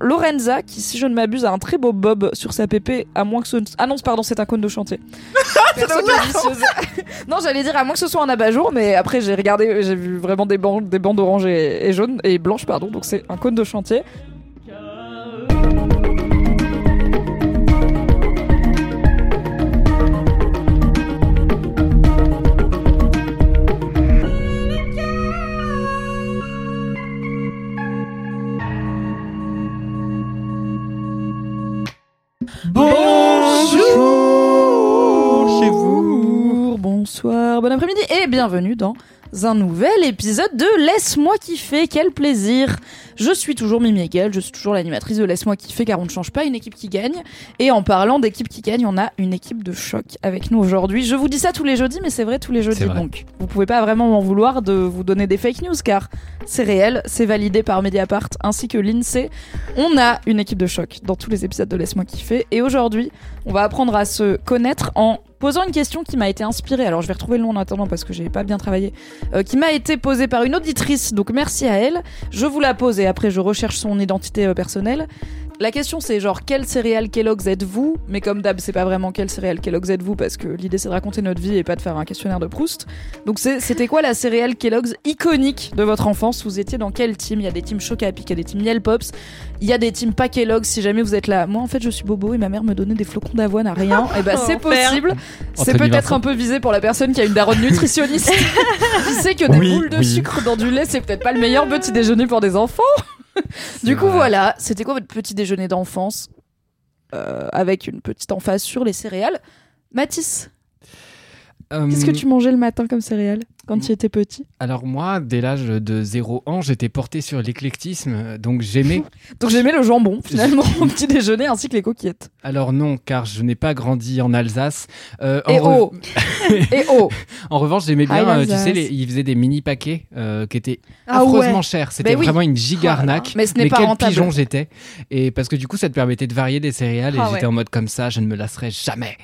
Lorenza, qui, si je ne m'abuse, a un très beau bob sur sa pépé, à moins que ce. Ah non, pardon, c'est un cône de chantier. Non, j'allais dire à moins que ce soit un abat-jour, mais après j'ai regardé, j'ai vu vraiment des bandes, des bandes oranges et, et jaunes et blanches, pardon. Donc c'est un cône de chantier. Bonsoir, bon après-midi et bienvenue dans un nouvel épisode de Laisse-moi kiffer, quel plaisir Je suis toujours Mimi Hegel, je suis toujours l'animatrice de Laisse-moi kiffer car on ne change pas une équipe qui gagne. Et en parlant d'équipe qui gagne, on a une équipe de choc avec nous aujourd'hui. Je vous dis ça tous les jeudis, mais c'est vrai tous les jeudis. Vrai. Donc vous pouvez pas vraiment m'en vouloir de vous donner des fake news car c'est réel, c'est validé par Mediapart ainsi que l'INSEE. On a une équipe de choc dans tous les épisodes de Laisse-moi kiffer. Et aujourd'hui, on va apprendre à se connaître en posant une question qui m'a été inspirée. Alors je vais retrouver le nom en attendant parce que j'ai pas bien travaillé. euh, qui m'a été posée par une auditrice. Donc merci à elle. Je vous la pose et après je recherche son identité euh, personnelle. La question c'est genre quel céréale Kellogg's êtes-vous? Mais comme d'hab c'est pas vraiment quel céréale Kellogg's êtes-vous parce que l'idée c'est de raconter notre vie et pas de faire un questionnaire de Proust. Donc c'est- c'était quoi la céréale Kellogg's iconique de votre enfance? Vous étiez dans quel team? Il y a des teams Chocapic, il y a des teams Miel Pops, il y a des teams pas Kellogg's si jamais vous êtes là. Moi en fait je suis bobo et ma mère me donnait des flocons d'avoine à rien. et ben c'est possible. C'est peut-être un peu visé pour la personne qui a une daronne nutritionniste qui sait que des Oui, boules de oui. sucre dans du lait c'est peut-être pas le meilleur petit déjeuner pour des enfants. Du coup vrai. voilà, c'était quoi votre petit déjeuner d'enfance euh, avec une petite emphase sur les céréales? Mathis, qu'est-ce que Euh, tu mangeais le matin comme céréales quand tu étais petit? Alors moi, dès l'âge de 0 ans, j'étais porté sur l'éclectisme, donc j'aimais. Donc j'aimais le jambon finalement au petit déjeuner ainsi que les coquillettes. Alors non, car je n'ai pas grandi en Alsace. Euh, en, Et re- oh Et oh en revanche, j'aimais bien, euh, tu sais, les- ils faisaient des mini paquets euh, qui étaient Ah affreusement ouais. chers. C'était Ben oui. vraiment une giga arnaque. Mais ce n'est pas quel rentable. pigeon j'étais. Et parce que du coup, ça te permettait de varier des céréales et Ah j'étais ouais. en mode comme ça, je ne me lasserai jamais.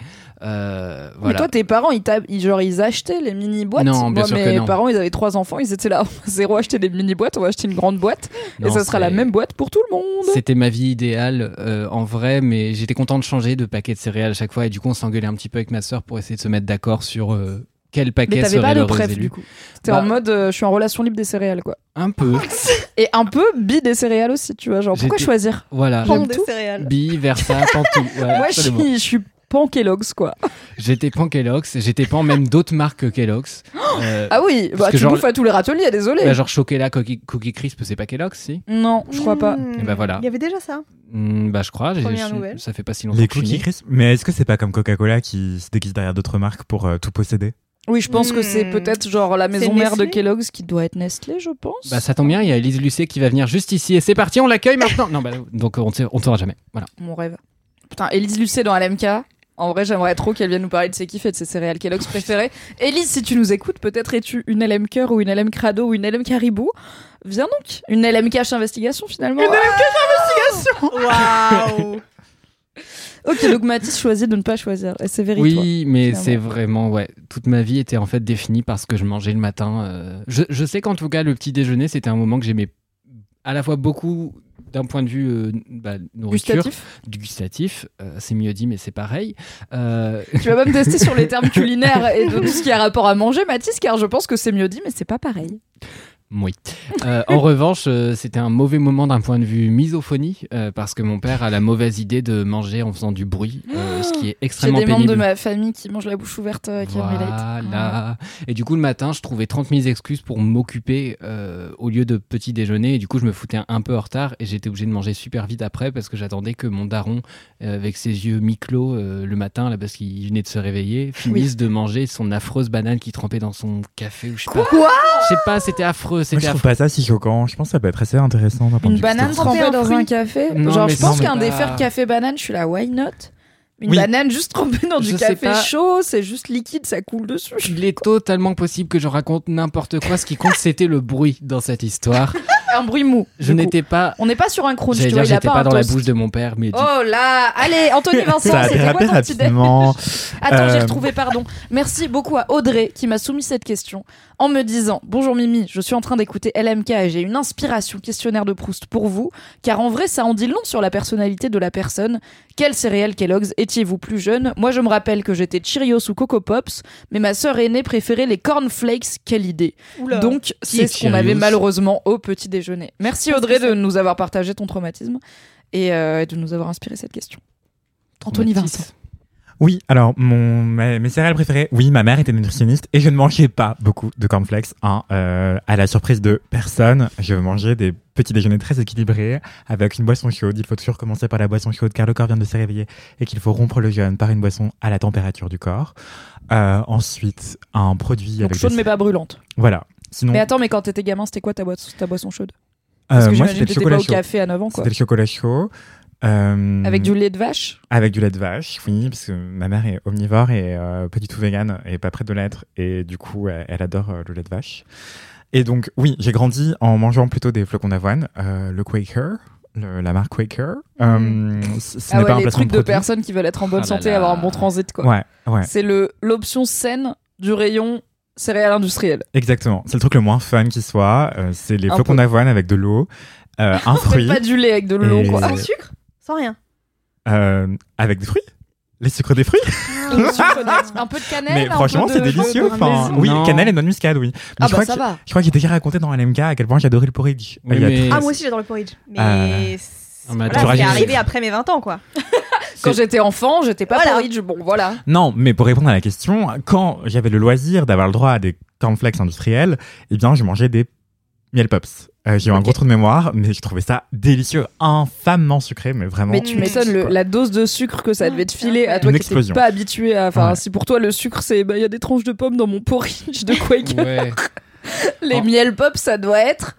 Euh, Mais toi, tes parents, ils, genre, ils achetaient les mini boîtes. Non, bien Moi, sûr que mes non. parents, ils avaient trois enfants, ils étaient là, zéro acheter des mini boîtes, on va acheter une grande boîte, et ça sera la même boîte pour tout le monde. C'était ma vie idéale euh, en vrai, mais j'étais content de changer de paquet de céréales à chaque fois et du coup on s'engueulait un petit peu avec ma sœur pour essayer de se mettre d'accord sur euh, quel Mais paquet t'avais serait pas de l'heureux préf élu. du coup. C'était Bah- en mode, euh, je suis en relation libre des céréales, quoi. Un peu, Et un peu bi des céréales aussi, tu vois. Genre, pourquoi choisir? Voilà. Pan des tout. céréales. Bi, Versa, Pantou. Ouais, Moi, je absolument. suis, je suis pan Kellogg's, quoi. J'étais pan Kellogg's, j'étais pan même d'autres marques que Kellogg's. Euh, Ah oui, bah, tu genre- bouffes à tous les râteliers, désolé. bah, genre Chocolat, Cookie, Cookie Crisp, c'est pas Kellogg's, si? Non, je crois pas. Mmh. Et bah voilà. Il y avait déjà ça. Hmm, Bah je crois, je- nouvelle. ça fait pas si longtemps Les né. crisp. Mais est-ce que c'est pas comme Coca-Cola qui se déguise derrière d'autres marques pour euh, tout posséder? Oui, je pense que c'est Hmm. peut-être genre la maison mère de Kellogg's qui doit être Nestlé, je pense. Bah ça tombe bien, il y a Elise Lucet qui va venir juste ici et c'est parti, on l'accueille maintenant. Non bah donc on ne saura jamais. Voilà. Mon rêve. Putain, Élise Lucet dans LMK. En vrai, j'aimerais trop qu'elle vienne nous parler de ses kiffs et de ses céréales Kellogg's préférées. Élise, si tu nous écoutes, peut-être es-tu une LM Cœur ou une LM Crado ou une LM Caribou. Viens donc. Une LM Cache Investigation finalement. Une Waouh Ok, donc Mathis choisit de ne pas choisir. Et c'est véridique. Oui, mais c'est vraiment, ouais. Toute ma vie était en fait définie par ce que je mangeais le matin. euh. Je, je sais qu'en tout cas, le petit déjeuner, c'était un moment que j'aimais à la fois beaucoup d'un point de vue euh, bah, nourriture, Gustatif. euh, c'est mieux dit, mais c'est pareil. Euh, Tu vas pas me tester sur les termes culinaires et de tout ce qui a rapport à manger, Mathis, car je pense que c'est mieux dit, mais c'est pas pareil. Oui. Euh, en revanche, euh, c'était un mauvais moment d'un point de vue misophonie, euh, parce que mon père a la mauvaise idée de manger en faisant du bruit, ce qui est J'ai extrêmement des membres pénible. de ma famille qui mangent la bouche ouverte qui. Voilà. Et du coup, le matin, je trouvais 30 000 excuses pour m'occuper au lieu de petit déjeuner. Et du coup, je me foutais un, un peu en retard et j'étais obligé de manger super vite après parce que j'attendais que mon daron, avec ses yeux mi-clos le matin, là, parce qu'il venait de se réveiller, finisse de manger son affreuse banane qui trempait dans son café ou je sais pas. Quoi? Je sais pas, c'était affreux. Moi, je trouve affreux. pas ça si choquant. Je pense que ça peut être assez intéressant Une banane trempée dans un café Non, Genre, je pense qu'un pas- défaire café banane, je suis là, why not? Une Oui. banane juste trempée dans du Je café pas. chaud, c'est juste liquide, ça coule dessus. Il est totalement possible que je raconte n'importe quoi. Ce qui compte, c'était le bruit dans cette histoire. Un bruit mou. Je n'étais pas. On n'est pas sur un crunch, tu vois, j'étais pas, pas, un dans la bouche de mon père, mais Oh là Allez, Anthony Vincent, c'était quoi ton petit rapidement. Attends, j'ai Euh, retrouvé, pardon. Merci beaucoup à Audrey qui m'a soumis cette question en me disant Bonjour Mimi, je suis en train d'écouter LMK et j'ai une inspiration questionnaire de Proust pour vous, car en vrai, ça en dit long sur la personnalité de la personne. Quel céréale Kellogg's étiez-vous plus jeune? Moi, je me rappelle que j'étais Cheerios ou Coco Pops, mais ma sœur aînée préférait les cornflakes. Quelle idée Oula. Donc, c'est est ce qu'on avait malheureusement au petit déjeuner. Merci Audrey de nous avoir partagé ton traumatisme et euh, de nous avoir inspiré cette question. Anthony. Vincent. Oui, alors mon, mes, mes céréales préférées, oui, ma mère était nutritionniste et je ne mangeais pas beaucoup de cornflakes. Hein, euh, à la surprise de personne, je mangeais des petits déjeuners très équilibrés avec une boisson chaude. Il faut toujours commencer par la boisson chaude car le corps vient de se réveiller et qu'il faut rompre le jeûne par une boisson à la température du corps. Euh, ensuite, un produit Donc avec chaude des- mais pas brûlante. Voilà. Sinon, Mais attends, mais quand t'étais gamin, c'était quoi ta, boi- ta boisson chaude euh, Parce que moi j'imagine que t'étais pas au café à 9 ans, quoi. C'était le chocolat chaud. Euh, Avec du lait de vache Avec du lait de vache, oui, parce que ma mère est omnivore et euh, pas du tout végane et pas prête de l'être. Et du coup, elle, elle adore euh, le lait de vache. Et donc, oui, j'ai grandi en mangeant plutôt des flocons d'avoine, euh, le Quaker, le- la marque Quaker. Euh, c- ce Ah n'est ouais, pas un les placement trucs de personnes qui veulent être en bonne Ah là santé, là. avoir un bon transit, quoi. Ouais, ouais, C'est le l'option saine du rayon céréales industrielles. exactement. C'est le truc le moins fun qui soit. Euh, c'est les Un flocons peu. d'avoine avec de l'eau, euh, un fruit, pas du lait avec de l'eau, Et- quoi. Sans sucre? Sans rien? euh, avec des fruits? Les sucres des fruits? Sucre un peu de cannelle. Mais un franchement, c'est délicieux. de Enfin, oui, Non. cannelle et noix de muscade, oui. Mais Ah je bah crois ça que- va. Je crois qu'il était déjà raconté dans LMK à quel point j'adorais le porridge. Oui, Il y a mais- Ah, moi aussi j'adore le porridge. Mais Euh, c'est Ah, mais voilà, tu c'est rajoutes- arrivé après mes 20 ans, quoi. Quand j'étais enfant, j'étais pas Voilà. porridge. Bon, voilà. Non, mais pour répondre à la question, quand j'avais le loisir d'avoir le droit à des cornflakes industriels, eh bien, je mangeais des miel pops. Euh, j'ai eu un gros trou de mémoire, mais je trouvais ça délicieux, infamement sucré, mais vraiment. Mais tu m'étonnes la dose de sucre que ça devait te filer à Une toi qui n'étais explosion. pas habitué à. Enfin, Ouais. si pour toi le sucre c'est. bah, Il y a des tranches de pommes dans mon porridge de Quaker. Ouais. Les Oh. miel pop, ça doit être.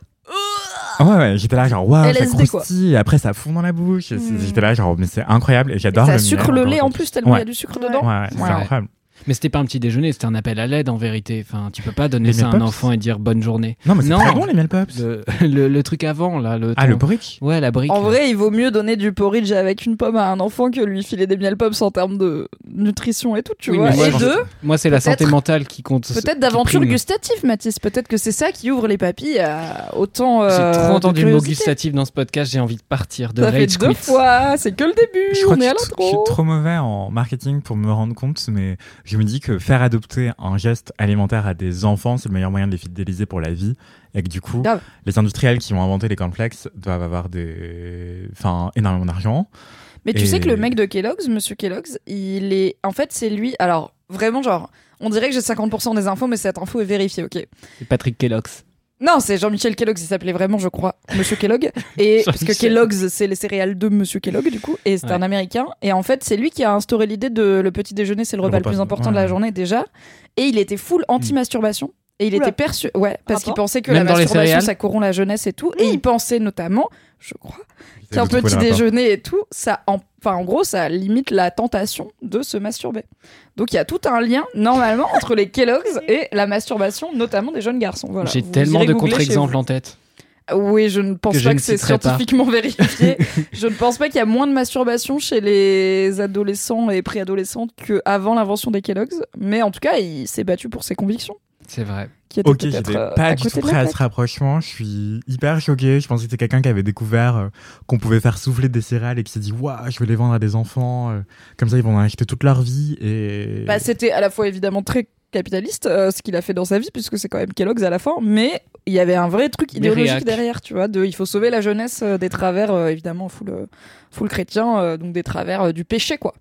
Ah Ouais, ouais, j'étais là, genre, waouh, ça LSD, quoi. croustille, et après ça fond dans la bouche. et c'est- Mm. J'étais là, genre, mais c'est incroyable, et j'adore ça le sucre le lait en plus tellement il y a Ouais. du sucre Ouais. dedans. Ouais, c'est Ouais. incroyable. Mais c'était pas un petit déjeuner, c'était un appel à l'aide en vérité. Enfin, tu peux pas donner Les ça à un enfant et dire bonne journée. Non, mais c'est Non. très bon, les miel pops. Le, le, le truc avant, là. Le Ah, le porridge Ouais, la brique. En là. vrai, il vaut mieux donner du porridge avec une pomme à un enfant que lui filer des miel pops en termes de nutrition et tout, tu Oui, vois. moi, et deux, Moi, c'est la santé mentale qui compte. peut-être d'aventure gustative, Mathis. Peut-être que c'est ça qui ouvre les papilles à autant. J'ai euh, trop de entendu le mot gustatif dans ce podcast, j'ai envie de partir, de Ça fait deux quit. fois, c'est que le début. Je on est je à suis, je suis l'intro. trop mauvais en marketing pour me rendre compte, mais je me dis que faire adopter un geste alimentaire à des enfants, c'est le meilleur moyen de les fidéliser pour la vie. Et que du coup, les industriels qui ont inventé les cornflakes doivent avoir des... enfin, énormément d'argent. Mais tu sais que le mec de Kellogg's, monsieur Kellogg's, il est. En fait, c'est lui. Alors, vraiment, genre, on dirait que j'ai 50% des infos, mais cette info est vérifiée, ok. C'est Patrick Kellogg's. Non, c'est Jean-Michel Kellogg, il s'appelait vraiment, je crois, Monsieur Kellogg. Et parce que. Kellogg's, c'est les céréales de Monsieur Kellogg, du coup, et c'est Ouais. un Américain. Et en fait, c'est lui qui a instauré l'idée de le petit déjeuner, c'est le Le repas le plus important de la journée déjà. Et il était full anti-masturbation. Et il Oula. était perçu, ouais, parce qu'il Rapport pensait que Même la masturbation, ça corrompt la jeunesse et tout. Et il pensait notamment, je crois, Trouver petit déjeuner et tout, ça, en, enfin, en gros, ça limite la tentation de se masturber. Donc il y a tout un lien normalement entre les Kellogg's et la masturbation, notamment des jeunes garçons. Voilà. J'ai tellement de contre-exemples en tête. Oui, je ne pense que pas que c'est pas. scientifiquement vérifié. je ne pense pas qu'il y a moins de masturbation chez les adolescents et préadolescentes qu'avant l'invention des Kellogg's. Mais en tout cas, il s'est battu pour ses convictions. C'est vrai. Qui Ok, j'étais euh, pas à du tout prêt à ce rapprochement. Je suis hyper choqué. Je pensais que c'était quelqu'un qui avait découvert euh, qu'on pouvait faire souffler des céréales et qui s'est dit Waouh, je vais les vendre à des enfants. euh, comme ça, ils vont en acheter toute leur vie. Et... Bah, c'était à la fois évidemment très capitaliste euh, ce qu'il a fait dans sa vie puisque c'est quand même Kellogg's à la fin mais il y avait un vrai truc idéologique derrière, tu vois, de il faut sauver la jeunesse euh, des travers, euh, évidemment, full, euh, full chrétien, euh, donc des travers euh, du péché, quoi.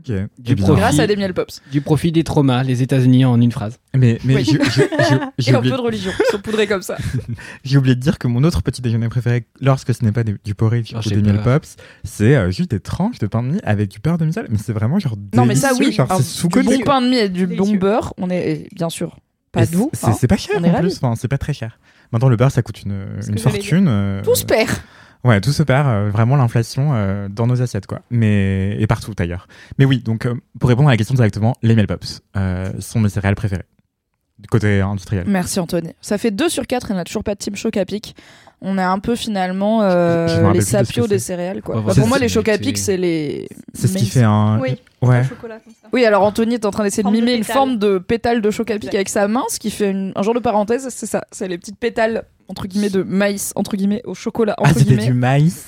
Ok. Du profit. Grâce à des miel pops. Du profit des traumas, les États-Unis en une phrase. Mais, mais Oui. je- je- je- j'ai Et un oublié, peu de religion, saupoudré comme ça. j'ai oublié de dire que mon autre petit déjeuner préféré, lorsque ce n'est pas du porridge Oh, ou des miel pops, c'est euh, juste des tranches de pain de mie avec du beurre de misel. Mais c'est vraiment genre Non, mais ça, oui, genre, un- c'est du bon pain de mie et du bon beurre, on est, bien sûr, pas Et de vous. c'est- hein. C'est pas cher en plus, enfin, c'est pas très cher. Maintenant, le beurre, ça coûte une, fortune. euh, Tout se perd. Ouais, tout se perd, euh, vraiment l'inflation euh, dans nos assiettes, quoi. Mais et partout ailleurs. Mais oui, donc euh, pour répondre à la question directement, les Mel Pops sont mes céréales préférées du côté industriel. Merci Anthony. Ça fait 2 sur 4 et on a toujours pas de team choc à pic. On est un peu finalement euh, Je- je les de sapios des céréales. Quoi. Bah, pour moi, les chocs à c'est- pic, c'est les. C'est ce qui fait un. Oui. Ouais. Chocolat comme ça. Oui, alors Anthony est en train d'essayer de mimer une forme de pétale de choc à pic avec sa main, ce qui fait une- un genre de parenthèse. C'est ça. C'est les petites pétales entre guillemets de maïs entre guillemets au chocolat Ah, entre c'était guillemets. du maïs.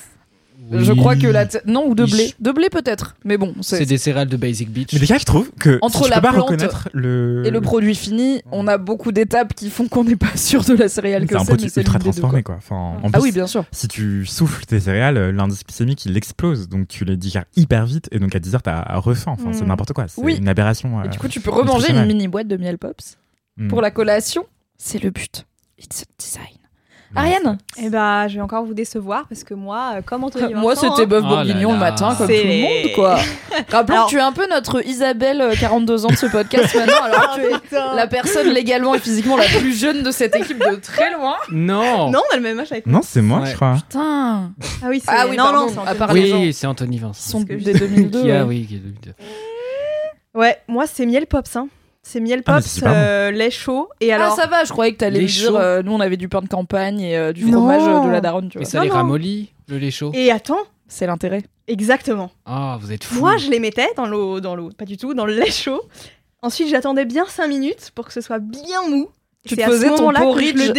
Je crois que la non ou de blé, de blé peut-être. Mais bon, c'est C'est des céréales de Basic Beach. Mais déjà, je trouve que Entre si tu la peux pas plante reconnaître le. et le produit fini, on a beaucoup d'étapes qui font qu'on n'est pas sûr de la céréale que c'est un c'est. produit mais c'est ultra l'une des deux, transformé, quoi. Enfin, en Ah plus, oui, bien sûr. si tu souffles tes céréales, euh, l'indice glycémique il explose, donc tu les digères hyper vite, et donc à 10 heures t'as refaim. Enfin, c'est Mm. n'importe quoi. C'est Oui. une aberration. Et euh, du coup, tu peux remanger une mini boîte de miel pops mm. pour la collation. C'est le but. It's a design. Ariane Eh bah, je vais encore vous décevoir parce que moi, euh, comme Anthony Moi, Vincent, c'était hein, bœuf Oh bourguignon le matin, comme tout le monde, quoi. Rappelons Alors- que tu es un peu notre Isabelle, euh, 42 ans de ce podcast maintenant, alors que tu es Putain. la personne légalement et physiquement la plus jeune de cette équipe de très loin. Non Non, on a le même âge avec Non, c'est moi, Ouais. je crois. Putain Ah oui, c'est Ah oui, non, pardon, non, à part. Oui, c'est Anthony Vincent. sont que dès 2002. Qui a, ouais. oui, qui a- Ouais, moi c'est miel pops hein. C'est miel Ah, mais pops, euh, lait chaud et alors ah ça va, je croyais que t'allais dire, euh, nous on avait du pain de campagne et euh, du fromage de la daronne, tu Mais vois. ça Non, les non. ramollit, le lait chaud. et attends, C'est l'intérêt. exactement. Ah, vous êtes fous. Moi, je les mettais dans l'eau dans l'eau, pas du tout, dans le lait chaud. Ensuite, j'attendais bien 5 minutes pour que ce soit bien mou. Tu te à faisais ce ton moment-là que je porridge le.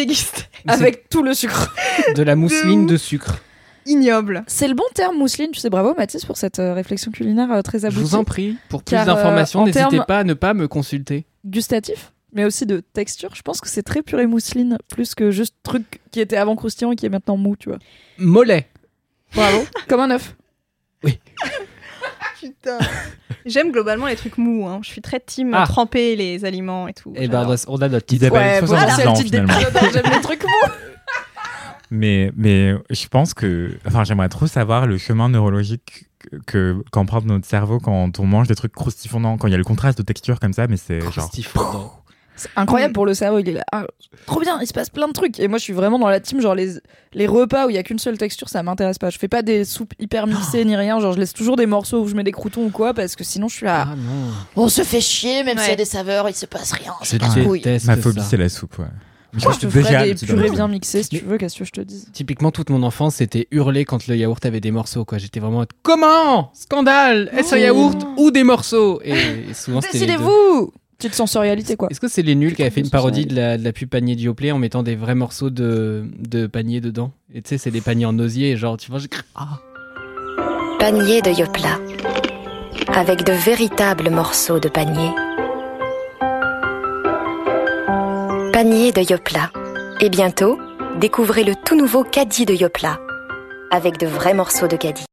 Mais Avec tout le sucre. de la mousseline de sucre. Ignoble. C'est le bon terme, mousseline. Tu sais, bravo Mathis pour cette euh, réflexion culinaire euh, très Je aboutie. vous en prie, pour plus euh, d'informations, n'hésitez pas à ne pas me consulter. Gustatif, mais aussi de texture. Je pense que c'est très purée mousseline, plus que juste truc qui était avant croustillant et qui est maintenant mou, tu vois. Mollet. Bravo. Comme un œuf. Putain. J'aime globalement les trucs mous. Hein. Je suis très team Ah. tremper les aliments et tout. Et ben, J'adore. on a notre petite. Ouais, 70 voilà, c'est le ans, titre finalement. d'épisode. J'aime les trucs mous. Mais, mais je pense que. Enfin, j'aimerais trop savoir le chemin neurologique que, que- qu'emprunte notre cerveau quand on mange des trucs croustifondants, quand il y a le contraste de texture comme ça, mais c'est genre. C'est incroyable pour le cerveau. Il est là. Ah, trop bien, il se passe plein de trucs. Et moi, je suis vraiment dans la team. Genre, les, les repas où il y a qu'une seule texture, ça m'intéresse pas. Je fais pas des soupes hyper mixées ni rien. Genre, je laisse toujours des morceaux où je mets des croutons ou quoi, parce que sinon, je suis là. Ah non. On se fait chier, même Ouais. s'il y a des saveurs, il se passe rien. Je c'est pas Ma phobie, c'est la soupe, ouais. Mais je te ferais des purées bien mixées si tu veux, qu'est-ce que je te dise? Typiquement, toute mon enfance, c'était hurler quand le yaourt avait des morceaux. quoi. J'étais vraiment en mode, Comment? Scandale Est-ce un yaourt ou des morceaux? Et, et souvent, c'était les deux. Décidez-vous Petite sensorialité, quoi. Est-ce que c'est les nuls qui avaient fait une parodie de la, de la pub panier Yoplait en mettant des vrais morceaux de, de panier dedans? Et tu sais, c'est des paniers en osier, genre, tu vois, je... Ah. Panier de Yopla. Avec de véritables morceaux de panier. Panier de Yopla. Et bientôt, découvrez le tout nouveau caddie de Yopla. Avec de vrais morceaux de caddie.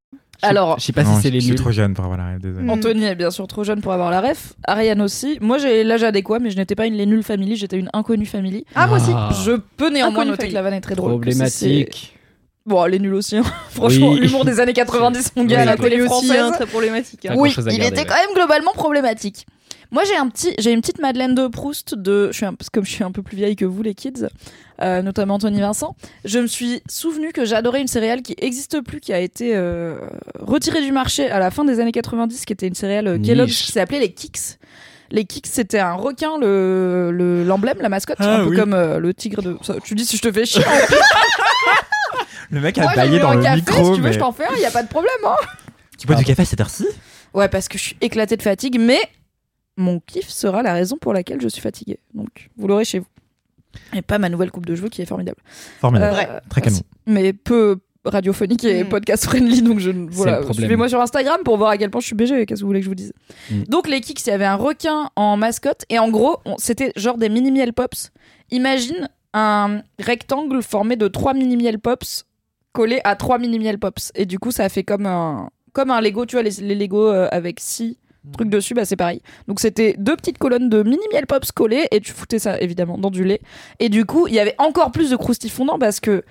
Alors- je sais pas Non, si c'est je les suis nuls. trop jeune pour avoir la rêve, désolé. Anthony est bien sûr trop jeune pour avoir la ref. Ariane aussi. Moi, j'ai l'âge adéquat, mais je n'étais pas une les nuls family, j'étais une inconnue family. Ah, moi aussi. Ah. Je peux néanmoins Inconnue noter family. que la vanne est très drôle. Problématique. Bon, les nuls aussi. hein. Franchement, Oui. l'humour des années 90, mon gars, Oui, à la télé aussi, française. hein, très problématique. hein. Oui, il garder, était ouais. quand même globalement problématique. Moi, j'ai un petit, j'ai une petite Madeleine de Proust de, je suis un- comme je suis un peu plus vieille que vous, les kids, euh, notamment Anthony Vincent. Je me suis souvenu que j'adorais une céréale qui existe plus, qui a été euh, retirée du marché à la fin des années 90, qui était une céréale euh, Kellogg's qui s'appelait les Kicks. Les Kicks, c'était un requin, le le- l'emblème, la mascotte, Ah, un peu comme euh, le tigre de. ça, tu dis si je te fais chier. Le mec a Moi, baillé dans le café. micro, si tu veux, mais. je t'en fais un. Il y a pas de problème. Hein. Tu bois du café à cette heure-ci? Ouais, parce que je suis éclatée de fatigue, mais mon kiff sera la raison pour laquelle je suis fatiguée. Donc, vous l'aurez chez vous. Et pas ma nouvelle coupe de cheveux qui est formidable. Formidable. Euh, Très canon. Mais peu radiophonique et Mm. podcast friendly, donc je voilà. Suivez-moi sur Instagram pour voir à quel point je suis BG. Qu'est-ce que vous voulez que je vous dise Mm. Donc les kicks, il y avait un requin en mascotte et en gros, on- c'était genre des mini miel pops. Imagine un rectangle formé de 3 mini miel pops collés à 3 mini miel pops. Et du coup, ça fait comme un, comme un Lego, tu vois, les, les Lego euh, avec 6 trucs dessus, bah c'est pareil. Donc c'était deux petites colonnes de mini miel pops collées et tu foutais ça évidemment dans du lait. Et du coup, il y avait encore plus de croustilles fondant parce que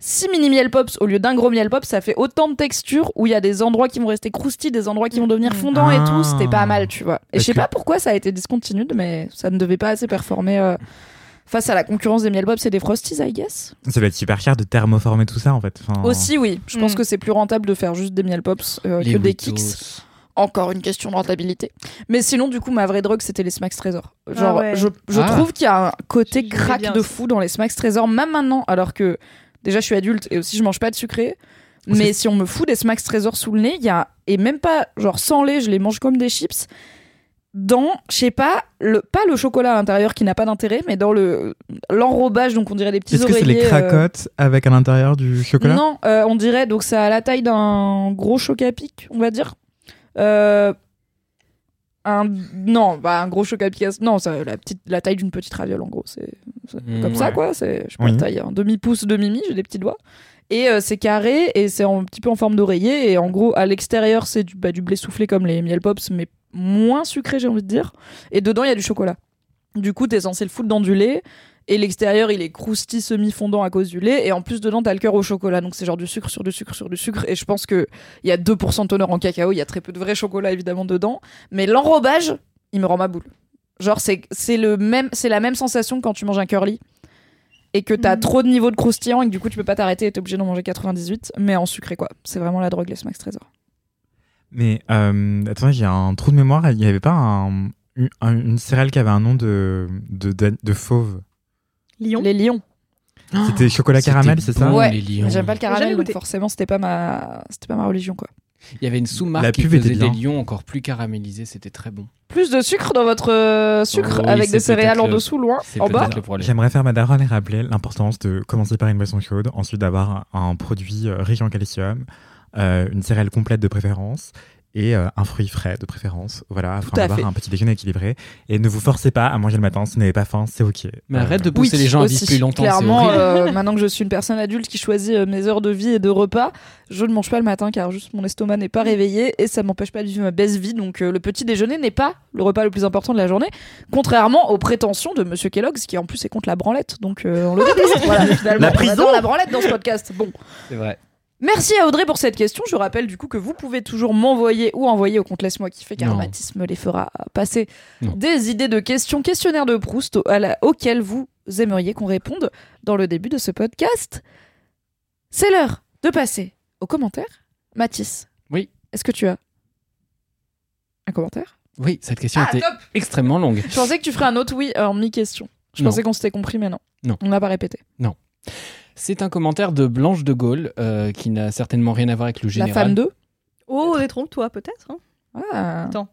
6 mini miel pops au lieu d'un gros miel pop, ça fait autant de textures où il y a des endroits qui vont rester croustilles, des endroits qui vont devenir fondants et tout. C'était pas mal, tu vois. Et je sais que- pas pourquoi ça a été discontinued, mais ça ne devait pas assez performer euh, face à la concurrence des miel pops et des frosties, I guess. Ça doit être super cher de thermoformer tout ça en fait. Enfin, Aussi, oui. Je pense Mm. que c'est plus rentable de faire juste des miel pops euh, que des kicks. Encore une question de rentabilité. Mais sinon, du coup, ma vraie drogue, c'était les Smacks Trésor. Genre, Ah ouais. je, je Ah. trouve qu'il y a un côté crack de fou dans les Smacks Trésor, même maintenant, alors que déjà je suis adulte et aussi je mange pas de sucré. Mais si on me fout des Smacks Trésor sous le nez, il y a. Et même pas, genre sans lait, je les mange comme des chips. Dans, je sais pas, le, pas le chocolat à l'intérieur qui n'a pas d'intérêt, mais dans le l'enrobage, donc on dirait des petits Est-ce que oreillers. c'est les euh, cracottes avec à l'intérieur du chocolat? Non, euh, on dirait donc ça a la taille d'un gros choc à pic, on va dire. Euh, un non, bah un gros choc à. Non, ça, la petite, la taille d'une petite raviole en gros. C'est c'est Mm, comme ça quoi. C'est je sais pas Oui. taille, un demi pouce de mimi, j'ai des petits doigts. Et euh, c'est carré et c'est un petit peu en forme d'oreiller et en gros à l'extérieur c'est du, bah, du blé soufflé comme les miel pops mais moins sucré j'ai envie de dire. Et dedans il y a du chocolat. Du coup t'es censé le foutre dans du lait et l'extérieur il est croustillant semi-fondant à cause du lait. Et en plus dedans t'as le cœur au chocolat. Donc c'est genre du sucre sur du sucre sur du sucre. Et je pense que il y a 2% de teneur en cacao. Il y a très peu de vrai chocolat évidemment dedans. Mais l'enrobage il me rend ma boule. Genre c'est c'est le même c'est la même sensation que quand tu manges un curly. Et que t'as Mhm. trop de niveau de croustillant et que du coup tu peux pas t'arrêter et t'es obligé d'en manger 98 mais en sucré quoi. C'est vraiment la drogue les Smacks Trésor Mais euh, attends, j'ai un trou de mémoire. Il n'y avait pas un- une, un- une céréale qui avait un nom de, de, de, de fauve? Lyon. les lions C'était chocolat caramel, c'est ça Ouais, les lions. mais j'aime pas le caramel donc forcément c'était pas ma c'était pas ma religion quoi Il y avait une La sous-marque qui pub était faisait des lions encore plus caramélisés, c'était très bon. plus de sucre dans votre euh, sucre Oh oui, avec des céréales en dessous loin en bas. J'aimerais faire ma daronne et rappeler l'importance de commencer par une boisson chaude, ensuite d'avoir un, un produit euh, riche en calcium, euh, une céréale complète de préférence et euh, un fruit frais de préférence. Voilà, afin d'avoir un petit déjeuner équilibré. Et ne vous forcez pas à manger le matin si vous n'avez pas faim, c'est ok. Mais Euh, arrête de pousser les gens à vivre plus longtemps, Clairement, euh, maintenant que je suis une personne adulte qui choisit euh, mes heures de vie et de repas, je ne mange pas le matin car juste mon estomac n'est pas réveillé et ça m'empêche pas de vivre ma best vie. Donc euh, le petit déjeuner n'est pas le repas le plus important de la journée, contrairement aux prétentions de Monsieur Kellogg's qui en plus est contre la branlette. Donc euh, on le déteste. voilà, finalement, La on prison. adore la branlette dans ce podcast. Bon. C'est vrai. Merci à Audrey pour cette question. Je rappelle du coup que vous pouvez toujours m'envoyer ou envoyer au compte Laisse-moi kiffer car Non. Mathis me les fera passer Non. des idées de questions, questionnaires de Proust au- à la- auxquelles vous aimeriez qu'on réponde dans le début de ce podcast. C'est l'heure de passer aux commentaires. Mathis. Oui. Est-ce que tu as un commentaire? Oui, cette question Ah, était top extrêmement longue. Je pensais que tu ferais un autre oui en mi-question. Je Non. pensais qu'on s'était compris, mais non. Non. On n'a pas répété. C'est un commentaire de Blanche de Gaulle euh, qui n'a certainement rien à voir avec le La général. femme de Oh, détrompe-toi peut-être. hein. Ah. Attends.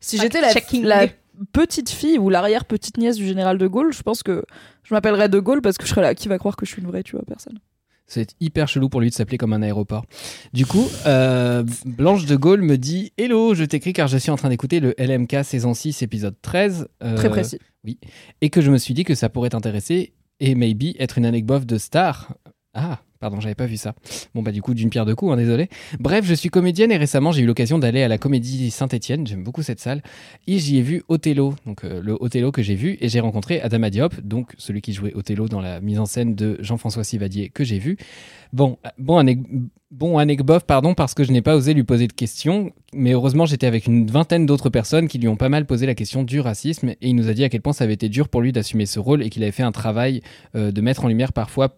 Si j'étais la, la petite fille ou l'arrière-petite nièce du général de Gaulle, je pense que je m'appellerais de Gaulle parce que je serais là. Qui va croire que je suis une vraie, tu vois, personne? C'est hyper chelou pour lui de s'appeler comme un aéroport. Du coup, euh, Blanche de Gaulle me dit Hello, je t'écris car je suis en train d'écouter le LMK saison 6, épisode 13. euh, Très précis. Et que je me suis dit que ça pourrait t'intéresser et maybe être une anecdote de star. Ah, pardon, j'avais pas vu ça. Bon, bah, du coup, d'une pierre deux coups, hein, désolé. Bref, je suis comédienne et récemment, j'ai eu l'occasion d'aller à la Comédie Saint-Etienne. J'aime beaucoup cette salle. Et j'y ai vu Othello, donc euh, le Othello que j'ai vu. Et j'ai rencontré Adama Diop, donc celui qui jouait Othello dans la mise en scène de Jean-François Sivadier que j'ai vu. Bon, euh, bon, anec- bon anecbof, pardon, parce que je n'ai pas osé lui poser de questions. Mais heureusement, j'étais avec une vingtaine d'autres personnes qui lui ont pas mal posé la question du racisme. Et il nous a dit à quel point ça avait été dur pour lui d'assumer ce rôle et qu'il avait fait un travail euh, de mettre en lumière parfois.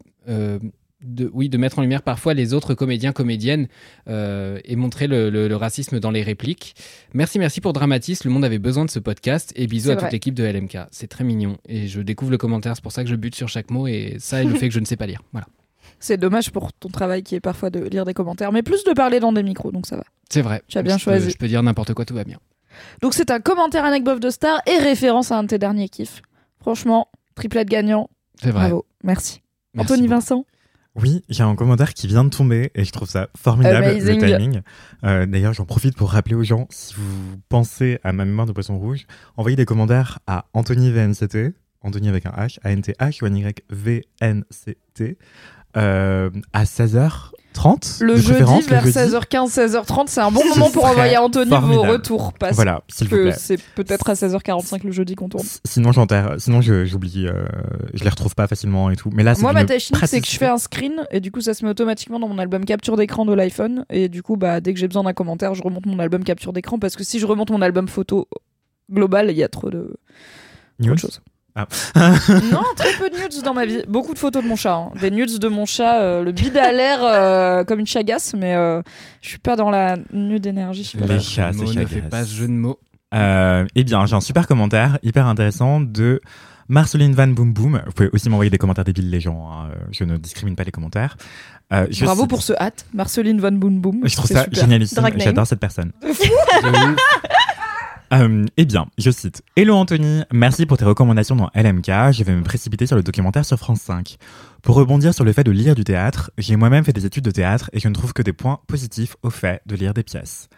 De, oui, de mettre en lumière parfois les autres comédiens, comédiennes euh, et montrer le, le- le racisme dans les répliques. Merci, merci pour Dramatis. Le monde avait besoin de ce podcast et bisous à vrai. toute l'équipe de LMK. C'est très mignon et je découvre le commentaire. C'est pour ça que je bute sur chaque mot et ça et le fait que je ne sais pas lire. Voilà. C'est dommage pour ton travail qui est parfois de lire des commentaires, mais plus de parler dans des micros, donc ça va. C'est vrai. Tu as bien Je peux- choisi. je peux dire n'importe quoi, tout va bien. Donc c'est un commentaire anecdote de star et référence à un de tes derniers kiffs. Franchement, triplette gagnant. C'est vrai. Bravo. Merci. Merci Anthony beaucoup. Vincent. Oui, j'ai un commentaire qui vient de tomber et je trouve ça formidable Amazing. le timing. Euh, D'ailleurs, j'en profite pour rappeler aux gens, si vous pensez à ma mémoire de poisson rouge, envoyez des commentaires à Anthony VNCT Anthony avec un H, A-N-T-H ou N-Y-V-N-C-T, euh, à 16h30. Le jeudi vers le jeudi. 16h15, 16h30, c'est un bon moment pour envoyer à Anthony vos retours. Parce Voilà, que c'est peut-être à 16h45 le jeudi qu'on tourne. Sinon, j'enterre. Sinon, je- j'oublie. euh, je les retrouve pas facilement et tout. Mais là, Moi, ma technique, c'est que je fais un screen et du coup, ça se met automatiquement dans mon album capture d'écran de l'iPhone. Et du coup, bah, dès que j'ai besoin d'un commentaire, je remonte mon album capture d'écran parce que si je remonte mon album photo global, il y a trop de, News de choses. Ah. non, très peu de nudes dans ma vie. Beaucoup de photos de mon chat. hein. Des nudes de mon chat. euh, le bide a l'air euh, comme une chagasse, mais euh, je suis pas dans la nude énergie. Les Le chats, c'est ne fait chagasse. pas ce jeu de mots. Euh, eh bien, j'ai un super commentaire hyper intéressant de Marceline Van Boom Boom. Vous pouvez aussi m'envoyer des commentaires débiles, les gens. hein. Je ne discrimine pas les commentaires. Euh, Bravo cite- pour ce hâte, Marceline Van Boom Boom. Je trouve ça super. génialissime. J'adore cette personne. Euh, eh bien, je cite. Hello Anthony, merci pour tes recommandations dans LMK. Je vais me précipiter sur le documentaire sur France 5. Pour rebondir sur le fait de lire du théâtre, j'ai moi-même fait des études de théâtre et je ne trouve que des points positifs au fait de lire des pièces.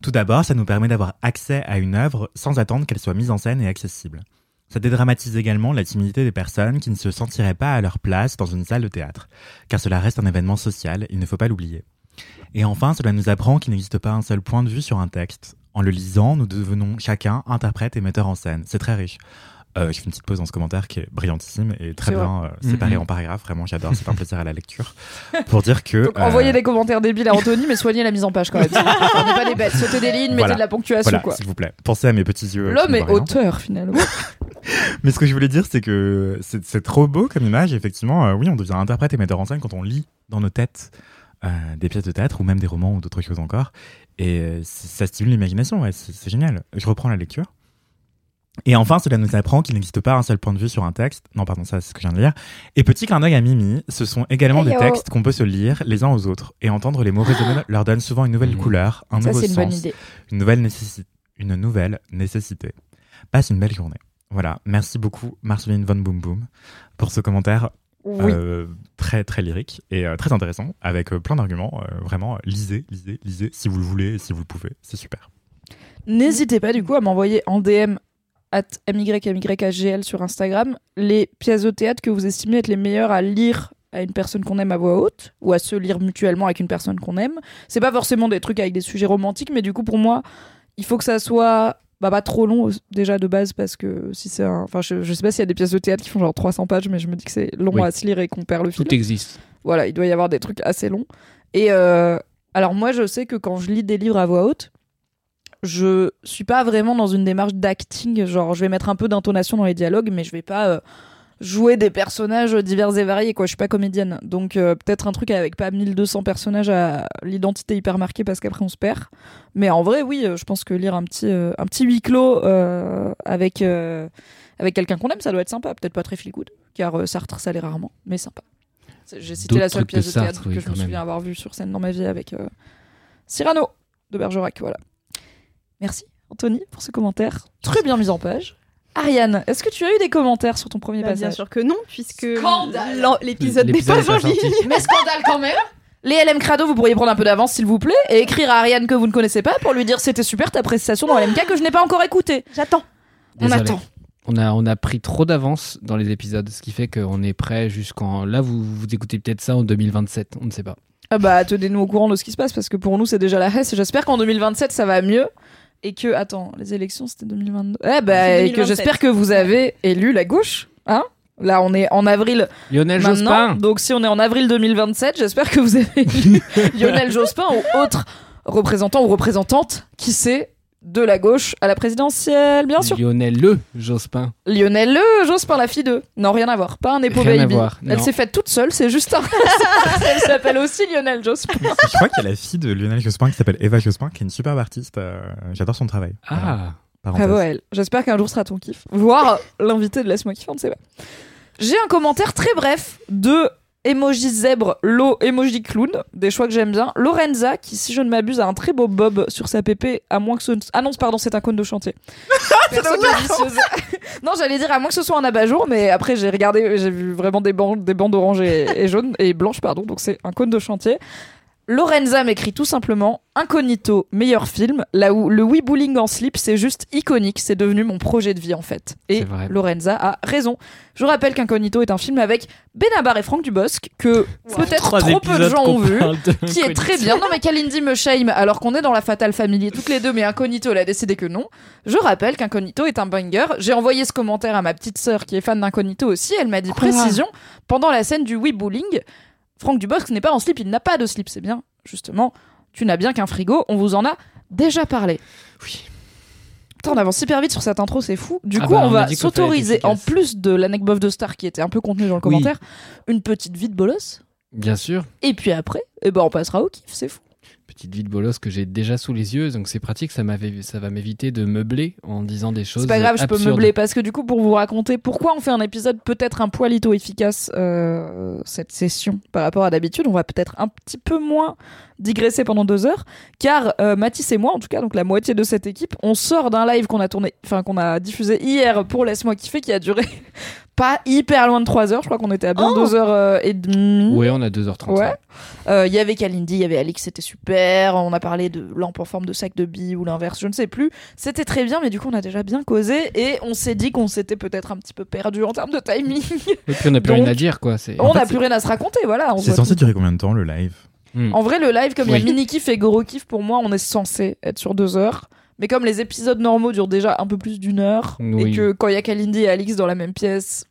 Tout d'abord, ça nous permet d'avoir accès à une œuvre sans attendre qu'elle soit mise en scène et accessible. Ça dédramatise également la timidité des personnes qui ne se sentiraient pas à leur place dans une salle de théâtre, car cela reste un événement social, il ne faut pas l'oublier. Et enfin, cela nous apprend qu'il n'existe pas un seul point de vue sur un texte. En le lisant, nous devenons chacun interprète et metteur en scène. C'est très riche. Euh, je fais une petite pause dans ce commentaire qui est brillantissime et très bien euh, séparé Mhm. en paragraphes. Vraiment, j'adore. C'est un plaisir à la lecture. Pour dire que. Donc, euh, envoyez des commentaires débiles à Anthony, mais soignez la mise en page quand même. On n'est pas des bêtes. Sautez des lignes, mettez de la ponctuation, Voilà, s'il vous plaît. Pensez à mes petits yeux. L'homme est auteur, finalement. Mais ce que je voulais dire, c'est que c'est trop beau comme image. Effectivement, oui, on devient interprète et metteur en scène quand on lit dans nos têtes euh, des pièces de théâtre ou même des romans ou d'autres choses encore. Et euh, ça stimule l'imagination, ouais, c'est génial. Je reprends la lecture. Et enfin, cela nous apprend qu'il n'existe pas un seul point de vue sur un texte. Non, pardon, ça c'est ce que je viens de lire. Et petit clin d'œil à Mimi, ce sont également Hey des textes qu'on peut se lire les uns aux autres. Et entendre les mots résonner leur donne souvent une nouvelle Mhm. couleur, un Ça, nouveau une sens une nouvelle, nécessi- une nouvelle nécessité. Passe une belle journée. Voilà, merci beaucoup Marceline Von Boom Boom pour ce commentaire Oui. euh, très très lyrique et euh, très intéressant avec euh, plein d'arguments. vraiment, lisez, lisez, lisez si vous le voulez et si vous le pouvez, c'est super. N'hésitez pas du coup à m'envoyer en DM at MYMYHGL sur Instagram les pièces de théâtre que vous estimez être les meilleures à lire à une personne qu'on aime à voix haute ou à se lire mutuellement avec une personne qu'on aime. C'est pas forcément des trucs avec des sujets romantiques, mais du coup pour moi, il faut que ça soit bah, pas trop long euh, déjà de base parce que si c'est un... Enfin je, je sais pas s'il y a des pièces de théâtre qui font genre 300 pages, mais je me dis que c'est long Oui. à se lire et qu'on perd le fil. Tout existe. Voilà, il doit y avoir des trucs assez longs. Et euh, alors moi, je sais que quand je lis des livres à voix haute, je suis pas vraiment dans une démarche d'acting. Genre, je vais mettre un peu d'intonation dans les dialogues, mais je vais pas euh, jouer des personnages divers et variés. Quoi, je suis pas comédienne, donc euh, peut-être un truc avec pas 1200 personnages à l'identité hyper marquée parce qu'après on se perd. Mais en vrai, oui, euh, je pense que lire un petit euh, un petit huis clos euh, avec avec quelqu'un qu'on aime, ça doit être sympa. Peut-être pas très feel good, car Sartre, ça l'est rarement, mais sympa. J'ai cité la seule pièce de théâtre Sartre, oui, que je me même. souviens avoir vue sur scène dans ma vie avec Cyrano de Bergerac. Voilà. Merci Anthony pour ce commentaire. Très bien mis en page. Ariane, est-ce que tu as eu des commentaires sur ton premier Bah, bien passage sûr que non, puisque l'épisode n'est pas en. Mais scandale quand même Les LM Crado, vous pourriez prendre un peu d'avance s'il vous plaît et écrire à Ariane que vous ne connaissez pas pour lui dire c'était super ta prestation dans LMK que je n'ai pas encore écouté. J'attends. On attend. On a, on a pris trop d'avance dans les épisodes, ce qui fait qu'on est prêt jusqu'en. Là, vous, vous écoutez peut-être ça en 2027, on ne sait pas. Ah bah tenez-nous au courant de ce qui se passe parce que pour nous c'est déjà la hesse. J'espère qu'en 2027 ça va mieux et que attends les élections c'était 2022. Eh bah et que 2027. j'espère que vous avez élu la gauche, hein Là on est en avril Lionel Jospin donc si on est en avril 2027, j'espère que vous avez élu Lionel Jospin ou autre représentant ou représentante qui sait de la gauche à la présidentielle, bien sûr. Lionel Le Jospin. Lionel Le Jospin, la fille d'eux. Non, rien à voir. Pas un baby. voir, Elle s'est faite toute seule, c'est juste un. Elle s'appelle aussi Lionel Jospin. je crois qu'il y a la fille de Lionel Jospin qui s'appelle Eva Jospin, qui est une superbe artiste. euh, J'adore son travail. Voilà, Ah, parenthèse. Bravo à elle. J'espère qu'un jour sera ton kiff. Voire l'invité de Laisse-moi kiffer, on ne sait pas. J'ai un commentaire très bref de emoji zèbre, lo emoji clown, des choix que j'aime bien. Lorenza, qui, si je ne m'abuse, a un très beau bob sur sa pépé, à moins que ce. Ah non, pardon, c'est un cône de chantier. Non, j'allais dire à moins que ce soit un abat-jour, mais après j'ai regardé, j'ai vu vraiment des bandes, des bandes oranges et, et jaunes et blanches, pardon, donc c'est un cône de chantier. Lorenza m'écrit tout simplement Incognito, meilleur film, là où le Weebulling en slip, c'est juste iconique, c'est devenu mon projet de vie en fait. Et. Lorenza a raison. Je rappelle qu'Incognito est un film avec Benabar et Franck Dubosc, que peut-être trop peu de gens ont vu. Qui est très bien. Non, mais Kalindi me shame alors qu'on est dans la Fatal Family toutes les deux, mais Incognito, elle a décidé que non. Je rappelle qu'Incognito est un banger. J'ai envoyé ce commentaire à ma petite sœur qui est fan d'Incognito aussi. Elle m'a dit précision pendant la scène du Weebulling. Franck Dubosc n'est pas en slip, il n'a pas de slip. C'est bien, justement. Tu n'as bien qu'un frigo. On vous en a déjà parlé. Oui. Putain, on avance hyper vite sur cette intro, c'est fou. Du Ah coup, bah, on va s'autoriser, en plus de l'anecdote de Star qui était un peu contenue dans le Oui. commentaire, une petite vie de bolos. Bien sûr. Et puis après, eh ben, on passera au kiff, c'est fou. Petite vie de bolos que j'ai déjà sous les yeux, donc c'est pratique, ça, ça va m'éviter de meubler en disant des choses. C'est pas grave, je peux meubler parce que du coup, pour vous raconter pourquoi on fait un épisode peut-être un poilito efficace euh, cette session par rapport à d'habitude, on va peut-être un petit peu moins digresser pendant deux heures, car euh, Mathis et moi, en tout cas, donc la moitié de cette équipe, on sort d'un live qu'on a tourné, enfin qu'on a diffusé hier pour Laisse-moi kiffer, qui a duré pas hyper loin de trois heures. Je crois qu'on était à bien Oh deux heures euh, et demie. Ouais, on a 2h30. Ouais. Euh, Il y avait Kalindi, il y avait Alix, c'était super. On a parlé de lampe en forme de sac de billes ou l'inverse, je ne sais plus. C'était très bien, mais du coup, on a déjà bien causé et on s'est dit qu'on s'était peut-être un petit peu perdu en termes de timing. Et puis on n'a plus Donc, rien à dire, quoi. C'est... on n'a plus rien à se raconter, voilà. on C'est censé tout. durer combien de temps le live Hmm. En vrai, le live, comme il y a mini kiff et gros kiff, pour moi, on est censé être sur deux heures. Mais comme les épisodes normaux durent déjà un peu plus d'une heure et que quand il y a Kalindi et Alix dans la même pièce,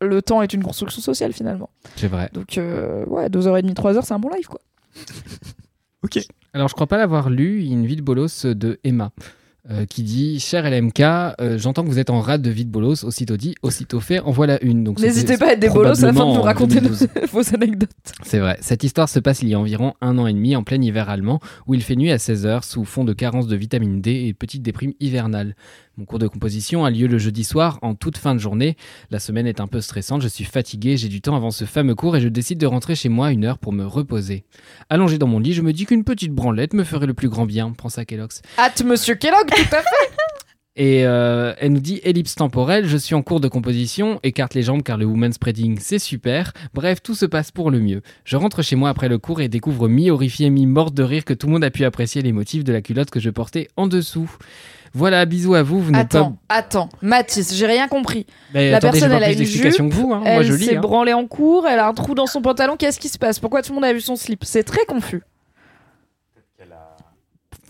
le temps est une construction sociale finalement. C'est vrai. Donc, euh, ouais, deux heures et demie, trois heures, c'est un bon live quoi. Ok. Alors, je crois pas l'avoir lu, une vie de bolos de Emma. euh, qui dit Cher LMK, euh, j'entends que vous êtes en rade de vie de bolos, aussitôt dit, aussitôt fait, en voilà une. Donc, N'hésitez pas à être des bolos afin de nous raconter nos- 2012. vos anecdotes. C'est vrai. Cette histoire se passe il y a environ un an et demi en plein hiver allemand où il fait nuit à 16h sous fond de carence de vitamine D et petite déprime hivernale. Mon cours de composition a lieu le jeudi soir en toute fin de journée. La semaine est un peu stressante, je suis fatigué, j'ai du temps avant ce fameux cours et je décide de rentrer chez moi une heure pour me reposer. Allongé dans mon lit, je me dis qu'une petite branlette me ferait le plus grand bien. Prends ça Kellogg's. Hâte, monsieur Kellogg, tout à fait. Et euh, elle nous dit ellipse temporelle, je suis en cours de composition, écarte les jambes car le woman spreading c'est super. Bref, tout se passe pour le mieux. Je rentre chez moi après le cours et découvre mi-horrifiée, mi-morte de rire que tout le monde a pu apprécier les motifs de la culotte que je portais en dessous. Voilà, bisous à vous, vous n'êtes pas... Attends, attends, Mathis, j'ai rien compris. Mais la attendez, personne, elle a une d'explications que vous, hein. elle s'est hein. branlée en cours, elle a un trou dans son pantalon. Qu'est-ce qui se passe? Pourquoi tout le monde a vu son slip? C'est très confus.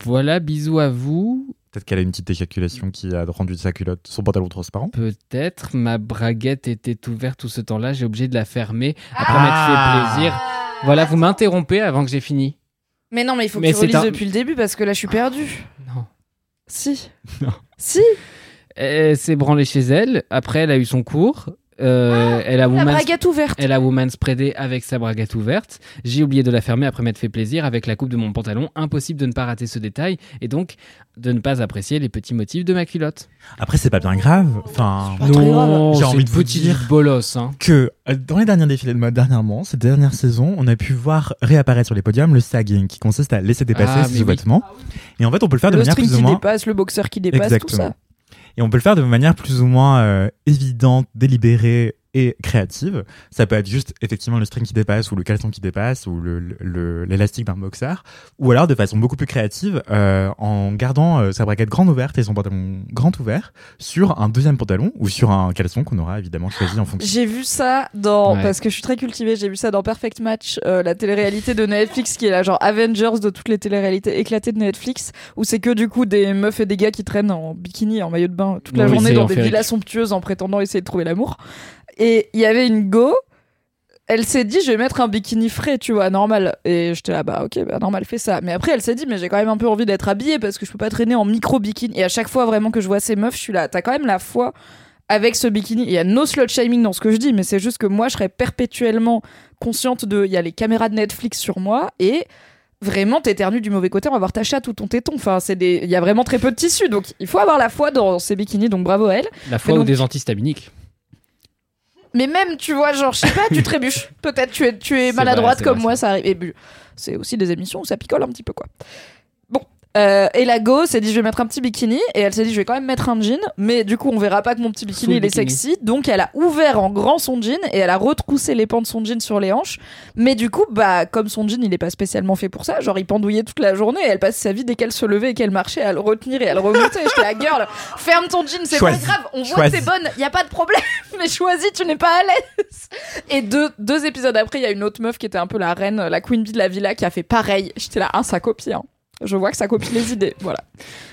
Voilà, bisous à vous. Peut-être qu'elle a une petite éjaculation qui a rendu sa culotte, son pantalon transparent. Peut-être, ma braguette était ouverte tout ce temps-là, j'ai obligé de la fermer après Ah. m'être fait plaisir. Voilà, vous m'interrompez avant que j'ai fini. Mais non, mais il faut que Mais tu c'est relises un- depuis le début parce que là, je suis perdue. Non. Si. Non. Si. Elle s'est branlée chez elle. Après, elle a eu son cours. Euh, elle a La woman, braguette ouverte. elle a woman spreadé avec sa braguette ouverte. J'ai oublié de la fermer après m'être fait plaisir avec la coupe de mon pantalon. Impossible de ne pas rater ce détail et donc de ne pas apprécier les petits motifs de ma culotte. Après, c'est pas bien grave. Enfin, grave. J'ai envie de vous dire- bolos. Hein. que euh, dans les derniers défilés de mode dernièrement, cette dernière saison, on a pu voir réapparaître sur les podiums le sagging, qui consiste à laisser dépasser Ah, ses oui. sous-vêtements. Et en fait, on peut le faire de Le manière plus ou qui moins. dépasse, le boxeur qui dépasse, tout Exactement. ça. Et on peut le faire de manière plus ou moins euh, évidente, délibérée et créative. Ça peut être juste effectivement le string qui dépasse ou le caleçon qui dépasse ou le- le- l'élastique d'un boxer. Ou alors de façon beaucoup plus créative euh, en gardant euh, sa braguette grande ouverte et son pantalon grand ouvert sur un deuxième pantalon ou sur un caleçon qu'on aura évidemment choisi en fonction. J'ai vu ça dans Ouais. parce que je suis très cultivée. J'ai vu ça dans Perfect Match, euh, la télé-réalité de Netflix qui est la genre Avengers de toutes les télé-réalités éclatées de Netflix, où c'est que du coup des meufs et des gars qui traînent en bikini, et en maillot de bain toute la Oui, journée dans des villas somptueuses en prétendant essayer de trouver l'amour. Et il y avait une go. Elle s'est dit, je vais mettre un bikini frais, tu vois, normal. Et j'étais là, bah ok, bah normal, fais ça. Mais après, elle s'est dit, mais j'ai quand même un peu envie d'être habillée parce que je peux pas traîner en micro bikini. Et à chaque fois vraiment que je vois ces meufs, je suis là, t'as quand même la foi avec ce bikini. Il y a no slut shaming dans ce que je dis, mais c'est juste que moi, je serais perpétuellement consciente de. Il y a les caméras de Netflix sur moi et vraiment t'éternues du mauvais côté, on va voir ta chatte ou ton téton. Enfin, c'est des. Il y a vraiment très peu de tissu, donc il faut avoir la foi dans ces bikinis. Donc bravo à elle. La Mais ou des antihistaminiques. Mais même, tu vois, genre, je sais pas, tu trébuches. Peut-être tu es, tu es maladroite vrai, comme vrai, moi, ça arrive. Et c'est aussi des émissions où ça picole un petit peu, quoi. Euh, et la go s'est dit je vais mettre un petit bikini. Et elle s'est dit je vais quand même mettre un jean. Mais du coup on verra pas que mon petit bikini Sous il est bikini. sexy. Donc elle a ouvert en grand son jean et elle a retroussé les pans de son jean sur les hanches. Mais du coup bah comme son jean il est pas spécialement fait pour ça genre il pendouillait toute la journée et elle passe sa vie dès qu'elle se levait et qu'elle marchait à le retenir et à le remonter. J'étais la girl. Ferme ton jean c'est pas grave. On voit Choisis. que t'es bonne. Y a pas de problème. Mais choisis tu n'es pas à l'aise. Et deux, deux épisodes après il y a une autre meuf qui était un peu la reine la queen bee de la villa qui a fait pareil. J'étais là un ça copie hein. Je vois que ça copie les idées, voilà.